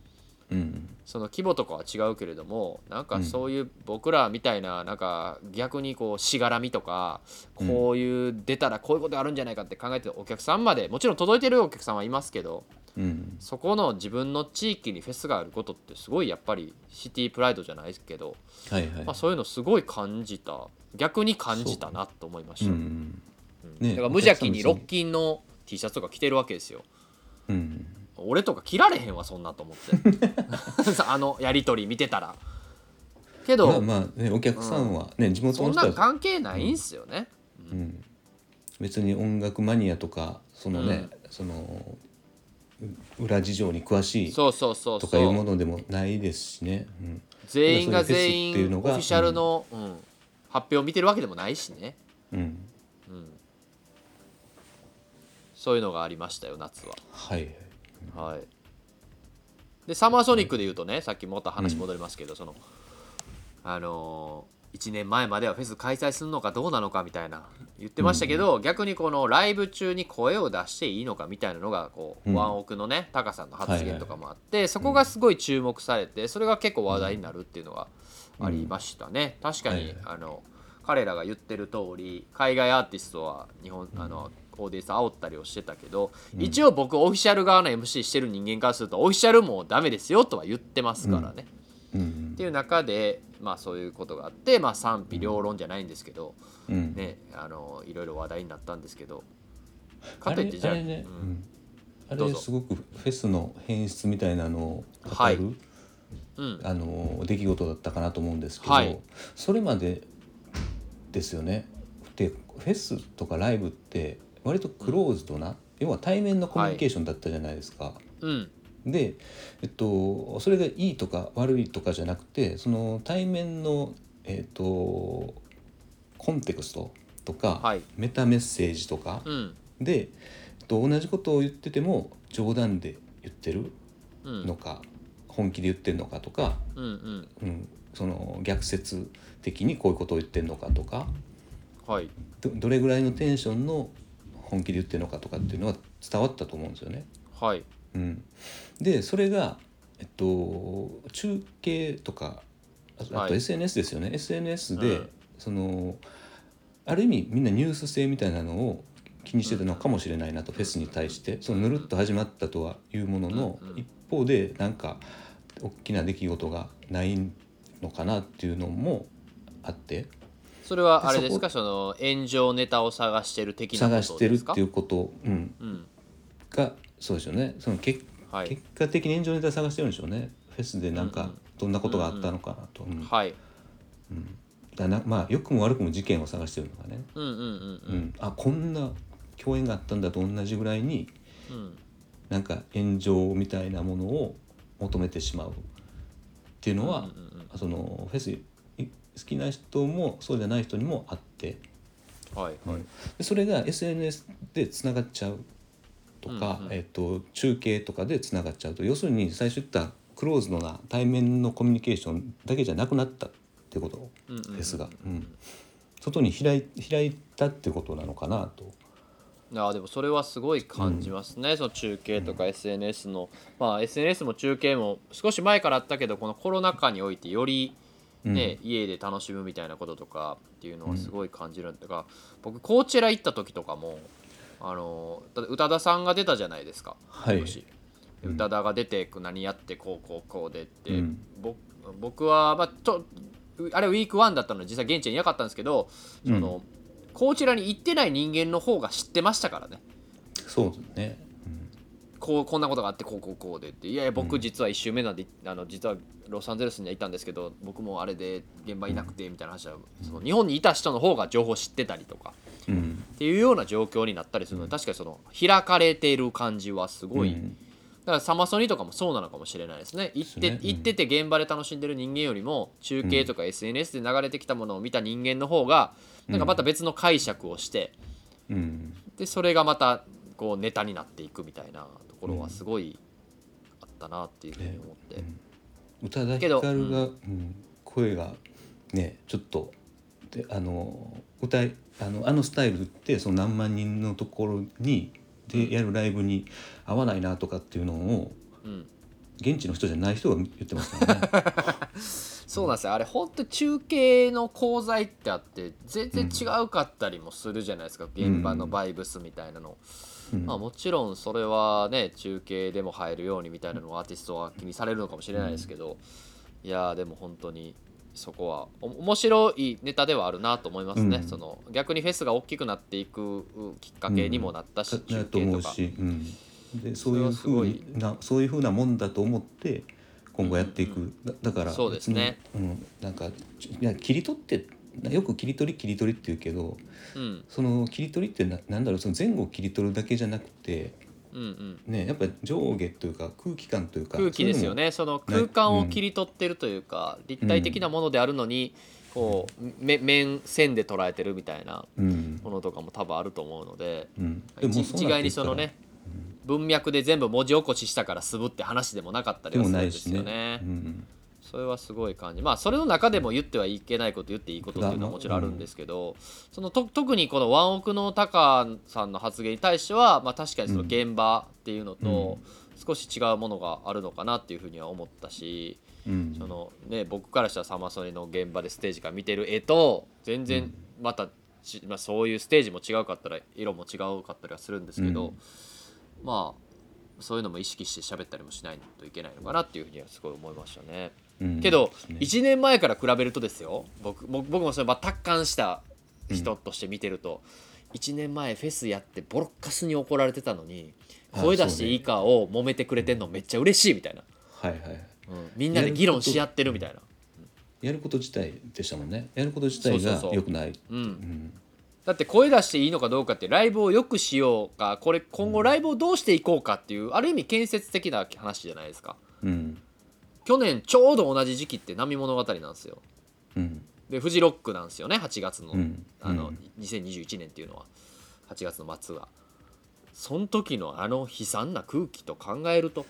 S2: うん。
S1: その規模とかは違うけれどもなんかそういう僕らみたいななんか逆にこうしがらみとか
S2: うん
S1: こういう出たらこういうことあるんじゃないかって考えてるお客さんまでもちろん届いてるお客さんはいますけど
S2: うん。
S1: そこの自分の地域にフェスがあることってすごいやっぱりシティプライドじゃないですけど、まあ、そういうのすごい感じた。逆に感じたなと思いました、だから無邪気にロッキンの T シャツとか着てるわけですよ。
S2: うん
S1: 俺とか着られへんわそんなと思って。*laughs* あのやり取り見てたら。けど、
S2: まあまあねお客さんはね地元
S1: そんなん
S2: の人は、
S1: 関係ないんすよね、
S2: うん、別に音楽マニアとかそのね、そのう裏事情に詳しい
S1: そうそうそう
S2: とかいう
S1: そう
S2: ものでもないですしね。うん。
S1: 全員が全員オフィシャルの、うん。発表を見てるわけでもないしね、
S2: うん、
S1: うん、そういうのがありましたよ夏は。
S2: はい
S1: はい。でサマーソニックで言うとねさっきまた話戻りますけど、そのあのー、1年前まではフェス開催するのかどうなのかみたいな言ってましたけど、逆にこのライブ中に声を出していいのかみたいなのがこう、
S2: うん。
S1: ワンオクのねタカさんの発言とかもあって、そこがすごい注目されてそれが結構話題になるっていうのがありましたね、確かに、
S2: はい。
S1: あの彼らが言ってる通り海外アーティストは日本、あのオーディエンス煽ったりをしてたけど、一応僕オフィシャル側の MC してる人間からするとオフィシャルもダメですよとは言ってますからね、
S2: うん。
S1: っていう中でまあそういうことがあってまあ賛否両論じゃないんですけど、
S2: うん。
S1: ねあのいろいろ話題になったんですけど
S2: あれ
S1: かといってじゃあ
S2: あれね、
S1: う
S2: うん。んあれすごくフェスの変質みたいなのを語る、
S1: はい。うん。
S2: あの出来事だったかなと思うんですけど、
S1: はい。
S2: それまでですよね。でフェスとかライブって割とクローズドな、要は対面のコミュニケーションだったじゃないですか。
S1: うん。
S2: で、えっと、それがいいとか悪いとかじゃなくてその対面の、えっと、コンテクストとか、
S1: はい。
S2: メタメッセージとか
S1: うん。
S2: で、えっと、同じことを言ってても冗談で言ってる
S1: うん。
S2: のか、本気で言ってるのかとか、
S1: うんうん。
S2: うん、その逆説的にこういうことを言ってるのかとか。
S1: はい。
S2: どどれぐらいのテンションの本気で言ってるのかとかっていうのは伝わったと思うんですよね。
S1: はい。
S2: うん、でそれが、えっと、中継とかああと
S1: はい。
S2: SNS ですよね、SNS で、
S1: うん。
S2: そのある意味みんなニュース性みたいなのを気にしてたのかもしれないなと、フェスに対してそのぬるっと始まったとはいうものの、
S1: うんうん。
S2: 一方でなんか大きな出来事がないのかなっていうのもあって
S1: それはあれですか？
S2: そ
S1: その炎上ネタを探してる的な
S2: 探してるっていうこと、うん、
S1: うん。
S2: がそうでしょうね。その結
S1: はい。
S2: 結果的に炎上ネタ探してるんでしょうね。フェスでなんか
S1: うん。うん
S2: どんなことがあったのかなと、うん。
S1: はい。
S2: だなまあ良くも悪くも事件を探してるのがね、
S1: うんうんうん
S2: うん。あこんな共演があったんだと同じぐらいに
S1: うん。
S2: なんか炎上みたいなものを求めてしまうっていうのは、
S1: うんうんうん
S2: そのフェスい好きな人もそうじゃない人にもあって、
S1: はい。はい。
S2: でそれが SNS でつながっちゃうとか、
S1: うんうん。
S2: えっと中継とかでつながっちゃうと要するに最初言ったクローズドな対面のコミュニケーションだけじゃなくなったってこと。
S1: うんうんうん。
S2: ですが、うん。外に開い開いたってことなのかなと。
S1: いやでもそれはすごい感じますね、その中継とか SNS の、まあ SNS も中継も少し前からあったけどこのコロナ禍においてよりね、家で楽しむみたいなこととかっていうのはすごい感じるんだが、僕コーチェラ行った時とかもあの宇多田さんが出たじゃないですか
S2: はい。
S1: 宇多田が出て何やってこうこうこうでって、
S2: うん。
S1: ぼ僕は、まあ、とあれウィーク1だったので実際現地にいなかったんですけどその、こちらに行ってない人間の方が知ってましたからね。
S2: そうですね、
S1: こうこんなことがあってこうこうこうでって。いやいや僕実は1周目なんで、あの実はロサンゼルスにはいたんですけど僕もあれで現場いなくてみたいな話は、その日本にいた人の方が情報知ってたりとか
S2: うん。うん
S1: っていうような状況になったりするので確かにその開かれている感じはすごい、
S2: うん。
S1: だからサマソニとかもそうなのかもしれないですね。行って行ってて現場で楽しんでる人間よりも中継とか SNS で流れてきたものを見た人間の方がなんかまた別の解釈をして
S2: うん。
S1: でそれがまたこうネタになっていくみたいなところはすごいあったなっていうふうに思って、
S2: 宇多田ヒカルが、うん。声がねちょっとであの歌いあのあのスタイルってその何万人のところにでやるライブに合わないなとかっていうのを
S1: うん、
S2: 現地の人じゃない人が言ってますからね。*laughs*
S1: そうなんですよ。あれ本当中継の功罪ってあって全然違うかったりもするじゃないですか、現場のバイブスみたいなの、
S2: うん。
S1: まあ、もちろんそれはね中継でも入るようにみたいなのをアーティストは気にされるのかもしれないですけど、いやーでも本当にそこはお面白いネタではあるなと思いますね、
S2: うん。
S1: その逆にフェスが大きくなっていくきっかけにもなったし、
S2: だ
S1: 中
S2: だと思
S1: 継とか
S2: でそういうふうなそういうふうなもんだと思って今後やっていく、だだから
S1: そうですね。
S2: うん、なんかちいや切り取ってよく切り取り切り取りって言うけど
S1: うん。
S2: その切り取りってななんだろうその前後を切り取るだけじゃなくて
S1: うんうん。
S2: ねやっぱり上下というか空気感というか
S1: 空気ですよね。その空間を切り取ってるというか、立体的なものであるのにこうめ面線で捉えてるみたいな
S2: も
S1: のとかも多分あると思うので、
S2: うん、
S1: 一概にそのね文脈で全部文字起こししたからすぶって話でもなかったりはするんですよね。
S2: うん
S1: それはすごい感じ。まあそれの中でも言ってはいけないこと言っていいことっていうのはもちろんあるんですけど、そのと特にこのワンオクのタカさんの発言に対しては、まあ、確かにその現場っていうのと少し違うものがあるのかなっていうふうには思ったし、
S2: うん。
S1: そのね、僕からしたらサマソニの現場でステージから見てる絵と全然またち、まあ、そういうステージも違うかったら色も違うかったりはするんですけど、
S2: うん。
S1: まあそういうのも意識して喋ったりもしないといけないのかなっていうふうにはすごい思いましたね。
S2: うん
S1: けど
S2: ね。
S1: 1年前から比べるとですよ。僕も僕もそれまあ達観した人として見てると、1年前フェスやってボロッカスに怒られてたのに
S2: あ
S1: 声出していいかを揉めてくれてんのめっちゃ嬉しいみたいな、
S2: はいはい。はい
S1: うんみんなで議論し合ってるみたいな。
S2: やること自体でしたもんね。やること自体が
S1: そうそうそう。
S2: 良くない。
S1: うん。
S2: うん。
S1: だって声出していいのかどうかってライブを良くしようかこれ今後ライブをどうしていこうかっていうある意味建設的な話じゃないですか。
S2: うん
S1: 去年ちょうど同じ時期って波物語なんですよ。
S2: うん。
S1: でフジロックなんですよね8月の,、
S2: うん。
S1: あの
S2: うん。
S1: 2021年っていうのは。8月の末は。その時のあの悲惨な空気と考えると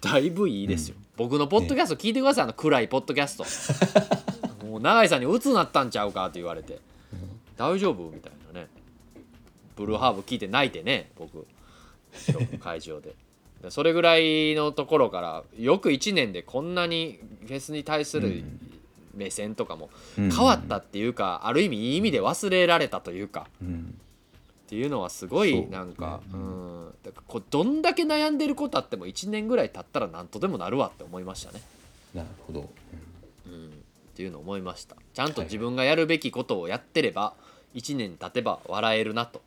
S1: だいぶいいですよ、僕のポッドキャスト聞いてください、あの暗いポッドキャスト。もう永井さんに鬱なったんちゃうかって言われて、大丈夫？みたいなね。ブルーハーブ聞いて泣いてね僕。*laughs* 会場ででそれぐらいのところからよく1年でこんなにフェスに対する目線とかも
S2: うん。
S1: 変わったっていうか、ある意味いい意味で忘れられたというか。
S2: うん。
S1: っていうのはすごいなんかう、ん、だからこうどんだけ悩んでることあっても1年ぐらい経ったら何とでもなるわって思いましたね。
S2: なるほど。
S1: うん、っていうのを思いました。ちゃんと自分がやるべきことをやってれば1年経てば笑えるなと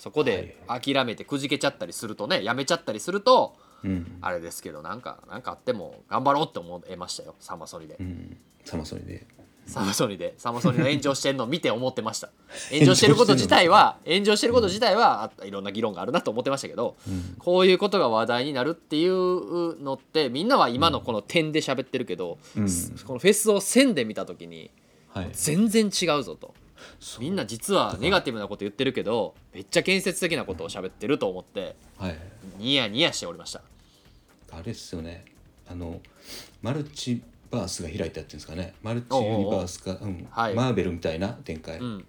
S1: そこで諦めてくじけちゃったりするとねやめちゃったりすると
S2: うん。
S1: あれですけどなんかなんかあっても頑張ろうって思えましたよ。サマソニで。
S2: うん。サマソニで。
S1: サマソニで。サマソニの炎上してるのを *laughs* 見て思ってました。炎上してること自体は炎上してること。自体はあいろんな議論があるなと思ってましたけど、
S2: うん。
S1: こういうことが話題になるっていうのってみんなは今のこの点で喋ってるけど、
S2: うん。
S1: このフェスを線で見た時に
S2: はい。
S1: 全然違うぞとみんな実はネガティブなこと言ってるけどめっちゃ建設的なことを喋ってると思って
S2: はい。
S1: ニヤニヤしておりました。
S2: あれっすよね。あのマルチバースが開いたっていうんですかね。マルチユニバースか、うん。
S1: はい。
S2: マーベルみたいな展開。
S1: うん。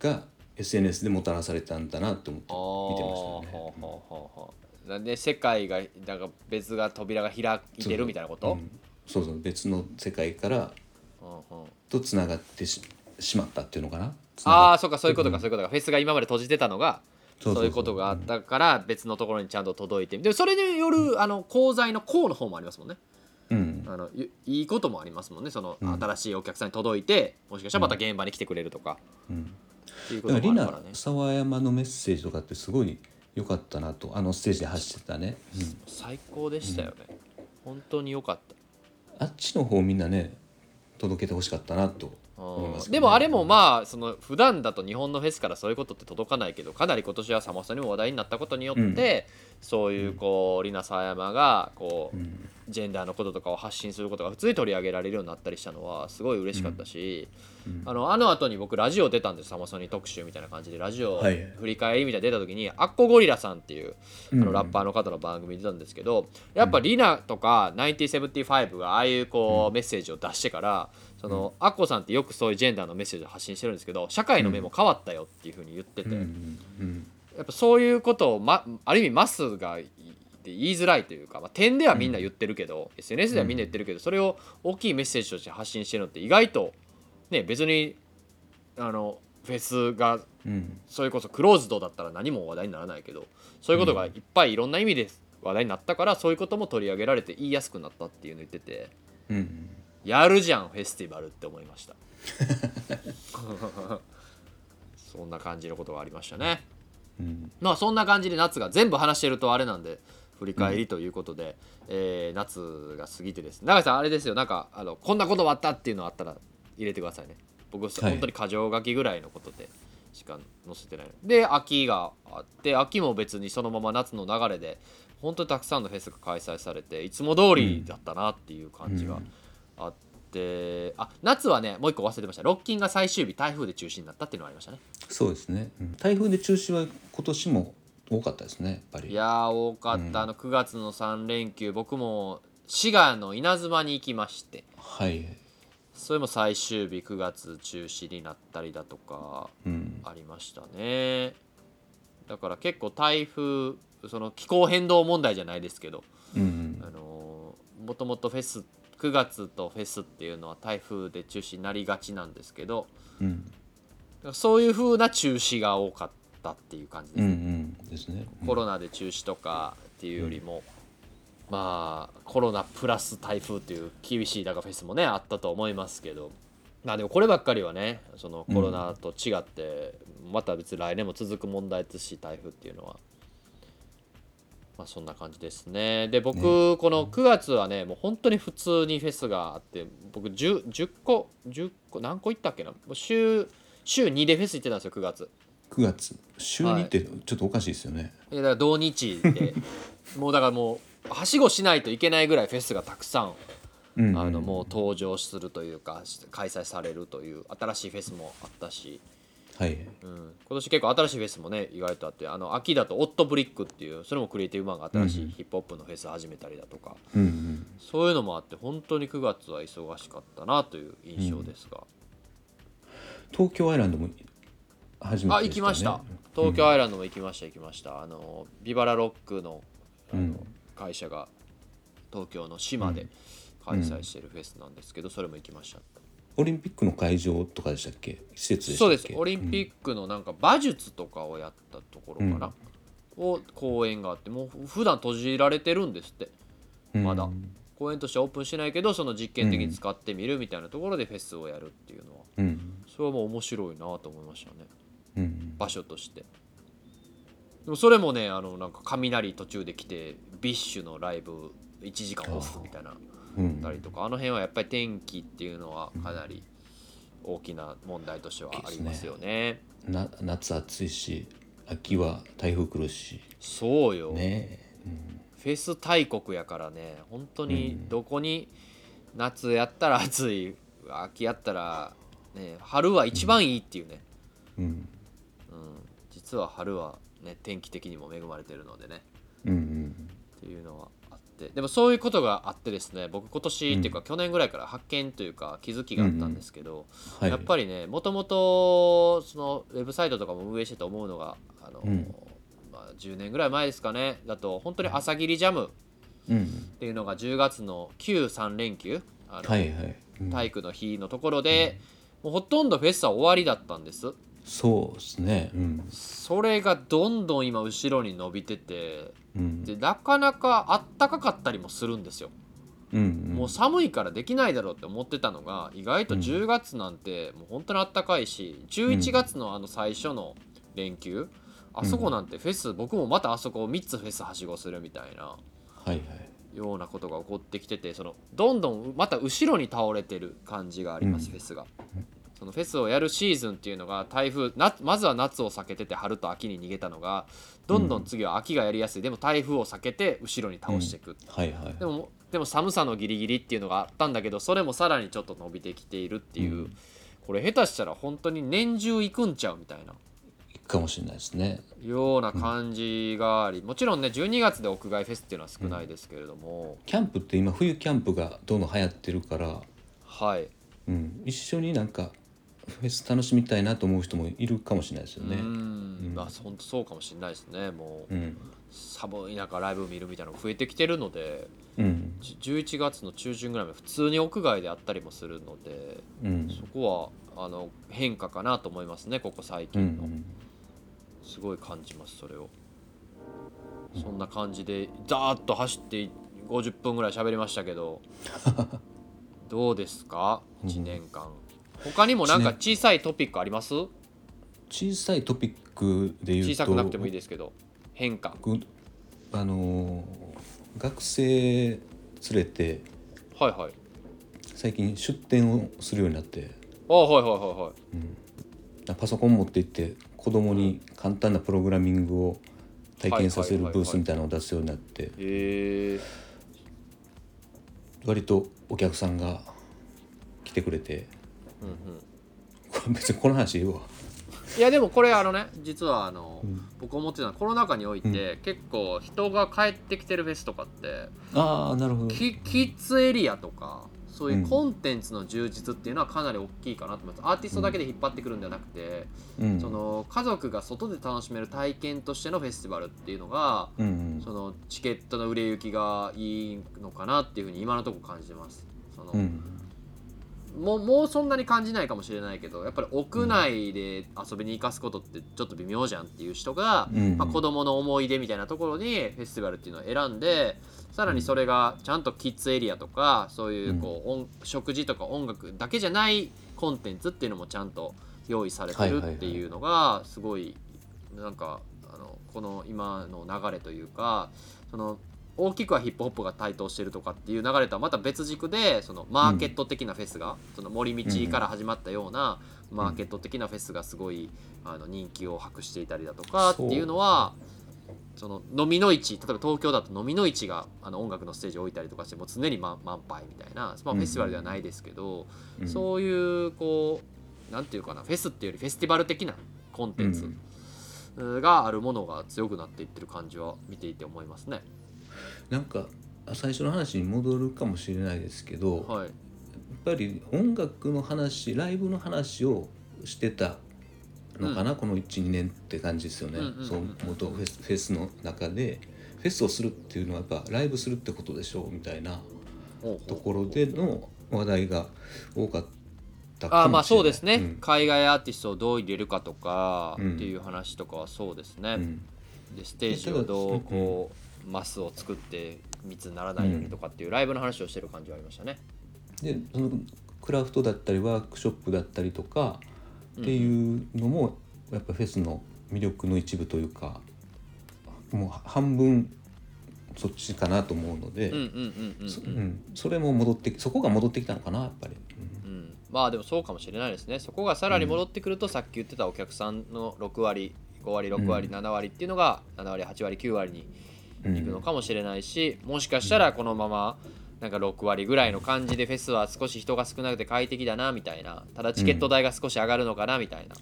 S2: が SNS でもたらされたんだなと思って見てましたね。
S1: ほうほうほうほうなんで世界がなんか別が扉が開いてるみたいなこと、
S2: うん。そうそう。別の世界から
S1: うんうん
S2: とつながってししまったっていうのかな？
S1: ああそうか
S2: つ
S1: そういうことか
S2: ん。
S1: そういうことか。フェスが今まで閉じてたのが
S2: そう
S1: いうことがあったから別のところにちゃんと届いてでそれによるあの功罪の功の方もありますもんね。
S2: うん。
S1: あのいいいこともありますもんね。その、
S2: うん。
S1: 新しいお客さんに届いてもしかしたらまた現場に来てくれるとか、
S2: うん。
S1: っていう
S2: からリナ
S1: ともあるからね。
S2: 沢山のメッセージとかってすごい良かったなと。あのステージで走ってたね、うん。
S1: 最高でしたよね、本当に良かった。
S2: あっちの方みんなね届けてほしかったなと思いますね、
S1: でもあれもまあその普段だと日本のフェスからそういうことって届かないけどかなり今年はサマソニも話題になったことによって、そういうこうリナ沢山がこう、
S2: うん
S1: ジェンダーのこととかを発信することが普通に取り上げられるようになったりしたのはすごい嬉しかったし、
S2: うん。
S1: あのあの後に僕ラジオ出たんですサマソニ特集みたいな感じで。ラジオ
S2: はい。
S1: 振り返りみたいなの出た時にアッコゴリラさんっていうあ
S2: うん
S1: のラッパーの方の番組に出たんですけどやっぱリナとか1975がああいうこうメッセージを出してからそのアッコさんってよくそういうジェンダーのメッセージを発信してるんですけど社会の目も変わったよっていうふうに言ってて、
S2: うんうん。
S1: やっぱそういうことを、ま、ある意味マスが言いづらいというか、まあ、点ではみんな言ってるけど、SNS ではみんな言ってるけどそれを大きいメッセージとして発信してるのって意外とね別にあのフェスが
S2: うん。
S1: それこそクローズドだったら何も話題にならないけどそういうことがいっぱいいろんな意味で話題になったからそういうことも取り上げられて言いやすくなったっていうの言ってて
S2: うん。
S1: やるじゃんフェスティバルって思いました。*laughs* そんな感じのことがありましたね。
S2: うん。
S1: まあそんな感じで夏が全部話してるとあれなんで振り返りということで、えー夏が過ぎてですね。永井さんあれですよ。なんかあのこんなことがあったっていうのあったら入れてくださいね。僕、
S2: はい。
S1: 本当に箇条書きぐらいのことでしか載せてない。で秋があって秋も別にそのまま夏の流れで本当にたくさんのフェスが開催されていつも通りだったなっていう感じがあって、あ夏はねもう一個忘れてました。ロッキンが最終日台風で中止になったっていうのがありましたね。
S2: そうですね、うん。台風で中止は今年も多かったですねやっぱり。
S1: いやー多かった、あの9月の3連休僕も滋賀の稲妻に行きまして。
S2: はい。
S1: それも最終日9月中止になったりだとか
S2: うん。
S1: ありましたね。だから結構台風その気候変動問題じゃないですけど
S2: うん。
S1: あのーもともとフェス9月とフェスっていうのは台風で中止になりがちなんですけど
S2: うん。
S1: そういう風な中止が多かったっていう感じです
S2: うんう
S1: ね
S2: ん。ですね。
S1: コロナで中止とかっていうよりも、まあコロナプラス台風っていう厳しいダガフェスもねあったと思いますけど。まあでもこればっかりはねそのコロナと違って、また別に来年も続く問題ですし台風っていうのは。まあそんな感じですね。で僕、この9月はねもう本当に普通にフェスがあって僕 10, 10個10個何個行ったっけな？週週2でフェス行ってたんですよ9月。
S2: 9月。週2ってちょっとおかしいですよね、
S1: い。やだから同日でもうだからもうはしごしないといけないぐらいフェスがたくさん
S2: うんうん
S1: あのもう登場するというか開催されるという新しいフェスもあったし、
S2: はい。
S1: うん、今年結構新しいフェスもね意外とあってあの秋だとオットブリックっていうそれもクリエイティブマンが新しいヒップホップのフェス始めたりだとか、
S2: うんうん
S1: そういうのもあって本当に9月は忙しかったなという印象ですが、
S2: 東京アイランドも初めて
S1: あ
S2: で
S1: 行きました。東京アイランドも行きました行きました。あのビバラロックのあの、
S2: うん。
S1: 会社が東京の島で開催してるフェスなんですけど、それも行きました。
S2: オリンピックの会場とかでしたっけ？施設でした
S1: そうです。オリンピックのなんか馬術とかをやったところかな、を公演があってもう普段閉じられてるんですって。
S2: うん。
S1: まだ。公演としてはオープンしてないけどその実験的に使ってみるみたいなところでフェスをやるっていうのは。
S2: うん。
S1: それはもう面白いなと思いましたね。
S2: うん
S1: 場所として。でもそれもねあのなんか雷途中で来て BiSH のライブ1時間オフみたいな
S2: うん。
S1: たりとかあの辺はやっぱり天気っていうのはかなり大きな問題としてはありますよね。
S2: な夏暑いし秋は台風来るし。
S1: そうよ、
S2: ね。
S1: フェス大国やからね本当にどこに夏やったら暑い秋やったら、ね、春は一番いいっていうね、
S2: うん。
S1: うん、実は春は、ね、天気的にも恵まれてるのでね。
S2: うんうん
S1: っていうのはあっって。でもそういうことがあってですね僕今年っていうか去年ぐらいから発見というか気づきがあったんですけど、
S2: はい、
S1: やっぱりねもともとそのウェブサイトとかも運営してて思うのがあの、
S2: うん。
S1: まあ、10年ぐらい前ですかね。だと本当に朝霧ジャム
S2: うん
S1: っていうのが10月の旧3連休あの、
S2: はいはい、うん。
S1: 体育の日のところで、もうほとんどフェスは終わりだったんです
S2: そうですね。うん。
S1: それがどんどん今後ろに伸びてて
S2: うん。
S1: でなかなかあったかかったりもするんですよ。
S2: うん
S1: もう寒いからできないだろうって思ってたのが意外と
S2: うん。
S1: 10月なんてもう本当にあったかいし11月のあの最初の連休あそこなんてフェス僕もまたあそこを3つフェスはしごするみたいな
S2: はいはい。
S1: ようなことが起こってきててそのどんどんまた後ろに倒れてる感じがあります、
S2: うん。
S1: フェスが。そのフェスをやるシーズンっていうのが台風なまずは夏を避けてて春と秋に逃げたのがどんどん次は秋がやりやすい。でも台風を避けて後ろに倒していく、
S2: はいはい。
S1: でもでも寒さのギリギリっていうのがあったんだけどそれもさらにちょっと伸びてきているっていう、
S2: うん。
S1: これ下手したら本当に年中行くんちゃうみたいな。
S2: かもしれないですね。
S1: ような感じがありもちろんね12月で屋外フェスっていうのは少ないですけれども、
S2: キャンプって今冬キャンプがどんどん流行ってるから、
S1: はい。
S2: うん、一緒になんかフェス楽しみたいなと思う人もいるかもしれないですよ
S1: う
S2: ね。
S1: ん。まあ本当そうかもしれないですね。もう、
S2: うん。
S1: 寒い中ライブ見るみたいなのが増えてきてるので
S2: うん。
S1: じ11月の中旬ぐらいまで普通に屋外であったりもするので
S2: うん。
S1: そこはあの変化かなと思いますねここ最
S2: うんう
S1: 近の、
S2: ん。
S1: すごい感じますそれを。そんな感じでザーッと走って50分ぐらい喋りましたけど *laughs* どうですか？1年間他にもなんか小さいトピックあります？
S2: 小さいトピックで言うと。
S1: 小さくなくてもいいですけど。変化
S2: 僕あのー学生連れて。
S1: はいはい。
S2: 最近出店をするようになって。
S1: あはいはいはいはい。
S2: パソコン持って行って子供に簡単なプログラミングを体験させるブースみたいなのを出すようになって。割とお客さんが来てくれて
S1: うんうん。
S2: これ別にこの話言うわ。
S1: いやでもこれあのね実はあの、
S2: うん。
S1: 僕思ってたのはコロナ禍において、結構人が帰ってきてるフェスとかって
S2: ああなるほど。
S1: キキッズエリアとかそういううん。コンテンツの充実っていうのはかなり大きいかなと思います、アーティストだけで引っ張ってくるんではなくて、
S2: うん。
S1: その家族が外で楽しめる体験としてのフェスティバルっていうのが
S2: うんうん。
S1: そのチケットの売れ行きがいいのかなっていうふうに今のところ感じてます。その
S2: うん
S1: もうもうそんなに感じないかもしれないけどやっぱり屋内で遊びに行かすことってちょっと微妙じゃんっていう人が、
S2: うん。
S1: まあ、子供の思い出みたいなところにフェスティバルっていうのを選んでさらにそれがちゃんとキッズエリアとかそういうこう、音食事とか音楽だけじゃないコンテンツっていうのもちゃんと用意されてるっていうのがすごいなんかあのこの今の流れというかその大きくはヒップホップが台頭してるとかっていう流れとはまた別軸でそのマーケット的なフェスが、その森道から始まったようなマーケット的なフェスがすごいあの人気を博していたりだとかっていうのはその飲みの市例えば東京だと飲みの市があの音楽のステージを置いたりとかしてもう常に満満杯みたいな、まあ、フェスティバルではないですけど、
S2: うん。
S1: そういうこうなんていうかなフェスっていうよりフェスティバル的なコンテンツがあるものが強くなっていってる感じは見ていて思いますね。
S2: なんか最初の話に戻るかもしれないですけど、
S1: はい、
S2: やっぱり音楽の話ライブの話をしてたのかな、この12年って感じですよね、
S1: うんうんうんうん。
S2: そう元フェスフェスの中でフェスをするっていうのはやっぱライブするってことでしょうみたいなところでの話題が多かった
S1: あーまあそうですね、
S2: うん。
S1: 海外アーティストをどう入れるかとか
S2: うん
S1: っていう話とかはそうですね、
S2: うん。
S1: でステージをどうこうマスを作って密にならないようにとかっていうライブの話をしてる感じはありましたね。
S2: でそのクラフトだったりワークショップだったりとかっていうのもやっぱフェスの魅力の一部というかもう半分そっちかなと思うので、
S1: うんうんうんうん
S2: それも戻ってきそこが戻ってきたのかなやっぱり。
S1: うん。まあでもそうかもしれないですね。そこがさらに戻ってくるとさっき言ってたお客さんの6割5割6割
S2: うん。
S1: 7割っていうのが7割8割9割に
S2: うん
S1: いくのかもしれないしもしかしたらこのままなんか6割ぐらいの感じでフェスは少し人が少なくて快適だなみたいな。ただチケット代が少し上がるのかなみたいな。こ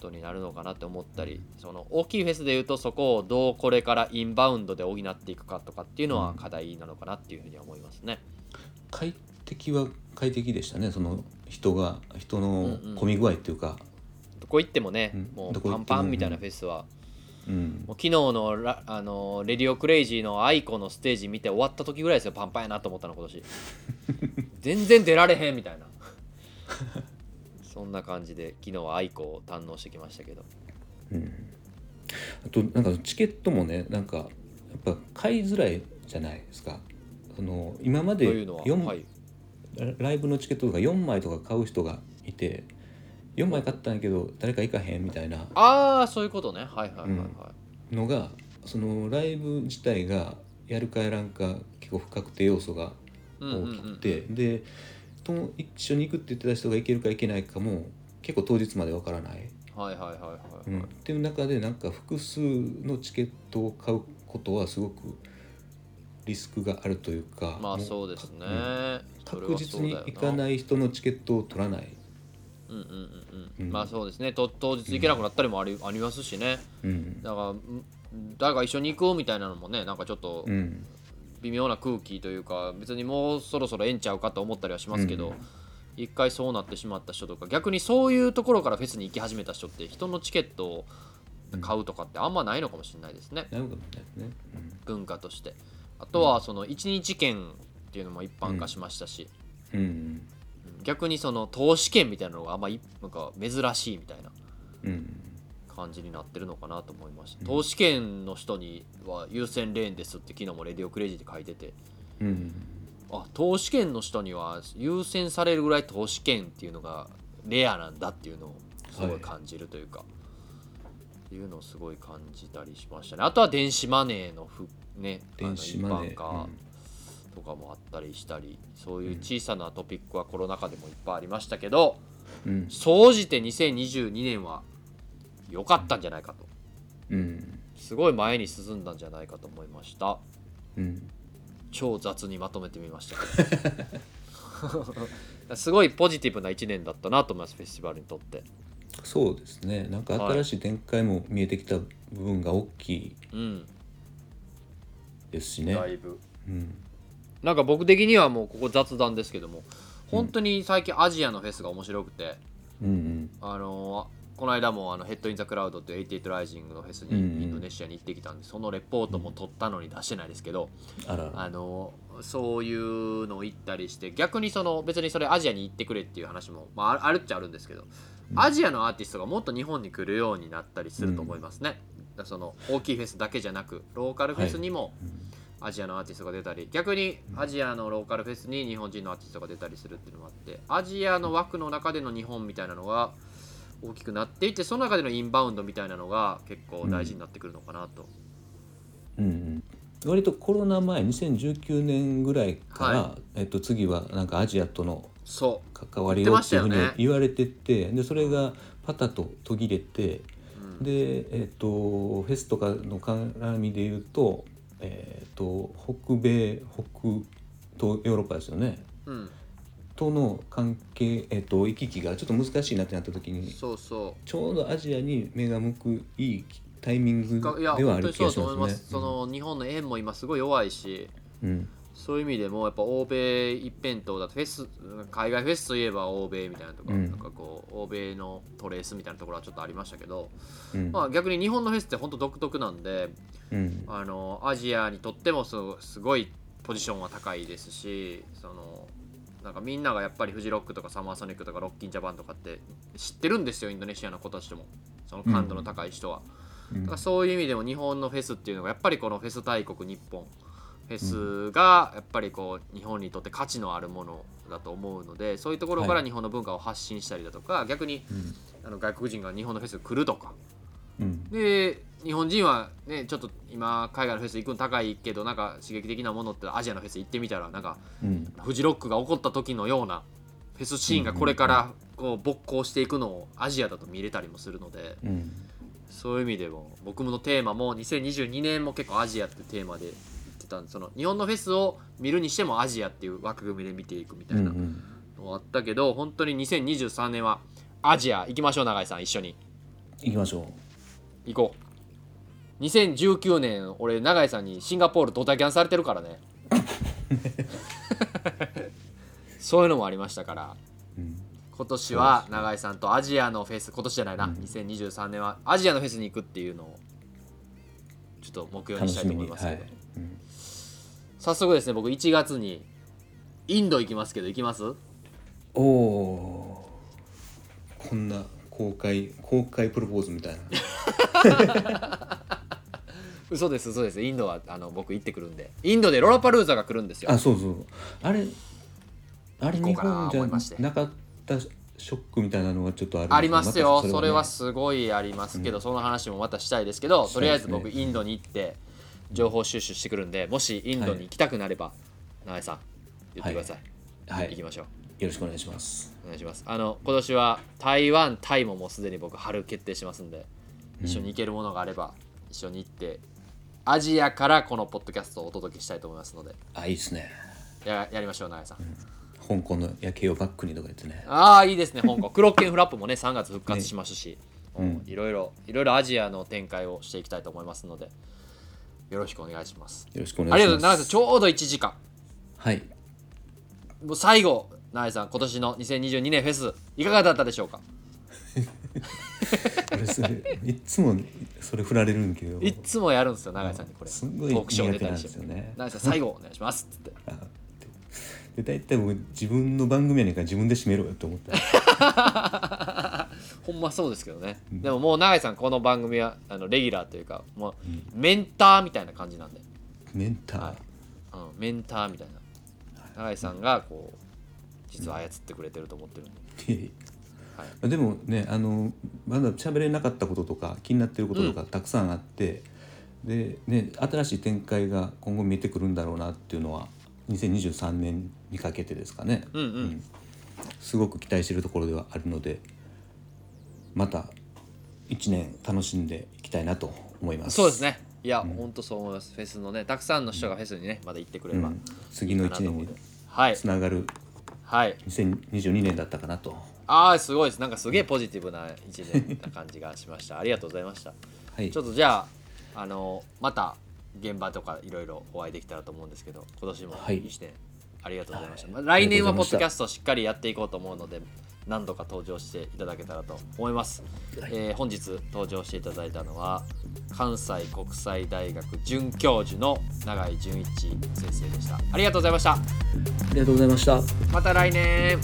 S1: とになるのかなって思ったりその大きいフェスでいうとそこをどうこれからインバウンドで補っていくかとかっていうのは課題なのかなっていうふうには思いますね。
S2: 快適は快適でしたねその人が人の混み具合っていうか、
S1: どこ行ってもね、
S2: うん。
S1: もう
S2: どこ行っても
S1: パンパンみたいなフェスは、
S2: うん
S1: もう昨日のラあの RADIO CRAZY の aiko のステージ見て終わった時ぐらいですよ。パンパンやなと思ったの今年。*laughs* 全然出られへんみたいな。そんな感じで昨日は aiko を堪能してきましたけど。
S2: あとなんかチケットもねなんかやっぱ買いづらいじゃないですか。あの今まで
S1: というのは、
S2: 4
S1: はい、
S2: ライブのチケットとか4枚とか買う人がいて4枚買ったんやけど誰か行かへんみたいな。
S1: ああそういうことね。はいはいはいはい、
S2: のがそのライブ自体がやるかやらんか結構不確定要素が大きくて、でと一緒に行くって言ってた人が行けるか行けないかも結構当日までわからない、
S1: はいはいはいはい、
S2: うん、っていう中でなんか複数のチケットを買うことはすごくリスクがあるというか
S1: まあ
S2: も
S1: そうですね、
S2: 確実に行か
S1: い
S2: ない人のチケットを取らない、
S1: うんうんうんうん、
S2: うん
S1: まあそうですね。と当日行けなくなったりもあり,、ありますしね。
S2: うん。
S1: だからん誰か一緒に行くみたいなのもねなんかちょっと
S2: うん。
S1: 微妙な空気というか別にもうそろそろええんちゃうかと思ったりはしますけど、
S2: うん。
S1: 一回そうなってしまった人とか逆にそういうところからフェスに行き始めた人って人のチケットを買うとかってあんまないのかもしれないですね、
S2: なるほどね、
S1: 文化として。あとはその一日券っていうのも一般化しましたし、
S2: うんうん
S1: 逆にその投資券みたいなのがあんまいなんか珍しいみたいな
S2: うん。
S1: 感じになってるのかなと思いました、投資券の人には優先レーンですって昨日もレディオクレイジーで書いてて。
S2: うん。
S1: あ投資券の人には優先されるぐらい投資券っていうのがレアなんだっていうのをすごい感じるというか、っていうのをすごい感じたりしましたね。あとは電子マネーのふね
S2: 電子マネー。
S1: 化とかもあったりしたり、そういう小さなトピックはコロナ禍でもいっぱいありましたけど
S2: うん。
S1: 総じて2022年は良かったんじゃないかと。
S2: うん。
S1: すごい前に進んだんじゃないかと思いました。
S2: うん。
S1: 超雑にまとめてみました。*laughs* すごいポジティブな1年だったなと思いますフェスティバルにとって。
S2: そうですね。なんか新しい展開も見えてきた部分が大きい。
S1: うん。
S2: ですしね、
S1: だいぶ。
S2: うん
S1: なんか僕的にはもうここ雑談ですけども本当に最近アジアのフェスが面白くて、
S2: うん
S1: あのーこの間もあの Head In The Clouds っていう88rising のフェスに
S2: うんうん。
S1: インドネシアに行ってきたんで、そのレポートも取ったのに出してないですけど、
S2: あら
S1: あのそういうのを行ったりして逆にその別にそれアジアに行ってくれっていう話も、まあ、あるっちゃあるんですけど、アジアのアーティストがもっと日本に来るようになったりすると思いますね、だからその大きいフェスだけじゃなくローカルフェスにもアジアのアーティストが出たり逆にアジアのローカルフェスに日本人のアーティストが出たりするっていうのもあってアジアの枠の中での日本みたいなのが大きくなっていってその中でのインバウンドみたいなのが結構大事になってくるのかなと、
S2: うんうん。割とコロナ前2019年ぐらいから、
S1: は
S2: えっと、次はなんかアジアとの関わりをっていうふうに
S1: 言
S2: われててでそれがパタと途切れて、で、えっとフェスとかの絡みで言うと,、えっと北米北とヨーロッパですよね。
S1: うん。
S2: との関係、えっと行き来がちょっと難しいなってなった時に
S1: そうそ
S2: ちょうどアジアに目が向くいいタイミングではある気がしま
S1: すす。その日本の円も今すごい弱いし。
S2: うん
S1: そういう意味でもやっぱ欧米一辺倒だとフェス海外フェスといえば欧米みたいなとか、
S2: うん。
S1: なんかこう欧米のトレースみたいなところはちょっとありましたけど、
S2: うん。
S1: まあ、逆に日本のフェスって本当独特なんで
S2: うん。
S1: あのアジアにとってもすごすごいポジションは高いですしそのなんかみんながやっぱりフジロックとかサマーソニックとかロッキンジャパンとかって知ってるんですよインドネシアの子たちとも。その感度の高い人は、だからそういう意味でも日本のフェスっていうのがやっぱりこのフェス大国日本フェスがやっぱりこう日本にとって価値のあるものだと思うのでそういうところから
S2: はい。
S1: 日本の文化を発信したりだとか、逆にあの外国人が日本のフェスに来るとか。
S2: うん。
S1: で日本人はねちょっと今海外のフェス行くの高いけどなんか刺激的なものってアジアのフェス行ってみたらなんか
S2: うん。
S1: フジロックが起こった時のようなフェスシーンがこれからこう勃興していくのをアジアだと見れたりもするので
S2: うん。
S1: そういう意味でも僕のテーマも2022年も結構アジアってテーマで言ってたんでその日本のフェスを見るにしてもアジアっていう枠組みで見ていくみたいな
S2: うんうん。
S1: のがあったけど本当に2023年はアジア行きましょう永井さん一緒に。
S2: 行きましょ
S1: 行こう。2019年俺永井さんにシンガポールドタキャンされてるからね。*laughs* そういうのもありましたから。
S2: う、うん、
S1: 今年は永井さんとアジアのフェス今年じゃないな、2023年はアジアのフェスに行くっていうのをちょっと目標
S2: 楽
S1: にしたいと思いますけど、
S2: はい、うん
S1: 早速ですね僕1月にインド行きますけど行きます？
S2: おおー。こんな公開公開プロポーズみたいな。*laughs*
S1: 嘘です嘘です。インドはあの僕行ってくるんで。インドでロラパルーザが来るんですよ。
S2: あそうそう。あれあれ日本じゃなかったショックみたいなのがちょっとある
S1: ありますよ、
S2: また
S1: それは
S2: ね。
S1: すごいありますけど、その話もまたしたいですけどとりあえず僕インドに行って情報収集してくるんでもしインドに行きたくなれば、永井さん言ってください、
S2: はい。
S1: 行きましょう。
S2: よろしくお願いします。
S1: お願いします。あの今年は台湾タイももうすでに僕春決定してますんで一緒に行けるものがあれば一緒に行ってアジアからこのポッドキャストをお届けしたいと思いますので。
S2: あいいですね。
S1: ややりましょう永井さん、
S2: 香港の夜景をバックにとか言ってね。
S1: ああいいですね香港。*laughs* クロッケンフラップもね3月復活しますし、
S2: ね。うん。
S1: いろいろいろいろアジアの展開をしていきたいと思いますのでよろしくお願いします。
S2: よろしくお願
S1: ありがとう
S2: いします
S1: ございます。ちょうど1時間。
S2: はい。
S1: もう最後永井さん今年の2022年フェスいかがだったでしょうか？*laughs*
S2: 俺それいっつもそれ振られるんけど。
S1: いっつもやるんですよ永井さんにこれ。
S2: すごい
S1: トークショー出たり
S2: 苦手
S1: して
S2: なんですよね。
S1: さん最後お願いしますっつって。
S2: あで大体僕自分の番組やねんから自分で締めろよと思って *laughs*
S1: ほんまそうですけどね、でももう永井さんこの番組はあのレギュラーというかもうメンターみたいな感じなんで、
S2: メンター、
S1: はい。うん、メンターみたいな。永井さんがこう実は操ってくれてると思ってるんで、はい、
S2: でもねあのまだ喋れなかったこととか気になってることとかたくさんあって、でね新しい展開が今後見えてくるんだろうなっていうのは2023年にかけてですかね、
S1: うんうん。
S2: すごく期待しているところではあるのでまた1年楽しんでいきたいなと思います。
S1: そうですね。いや、ほん。とそう思います。フェスのねたくさんの人がフェスにねまだ行ってくれれば、
S2: うん。次の1年に
S1: はい。
S2: つながる
S1: はい。
S2: 2022年だったかなと。
S1: ああすごいです。なんかすげえポジティブな一年な感じがしました。*laughs* ありがとうございました。
S2: はい。
S1: ちょっとじゃああのまた現場とかいろいろお会いできたらと思うんですけど今年も
S2: はい。
S1: いいありがとうございました、
S2: はい。
S1: まあ来年はポッドキャストしっかりやっていこうと思うので何度か登場していただけたらと思います、
S2: はい。
S1: えー本日登場していただいたのは関西国際大学准教授の永井純一先生でした。ありがとうございました。
S2: ありがとうございました。
S1: また来年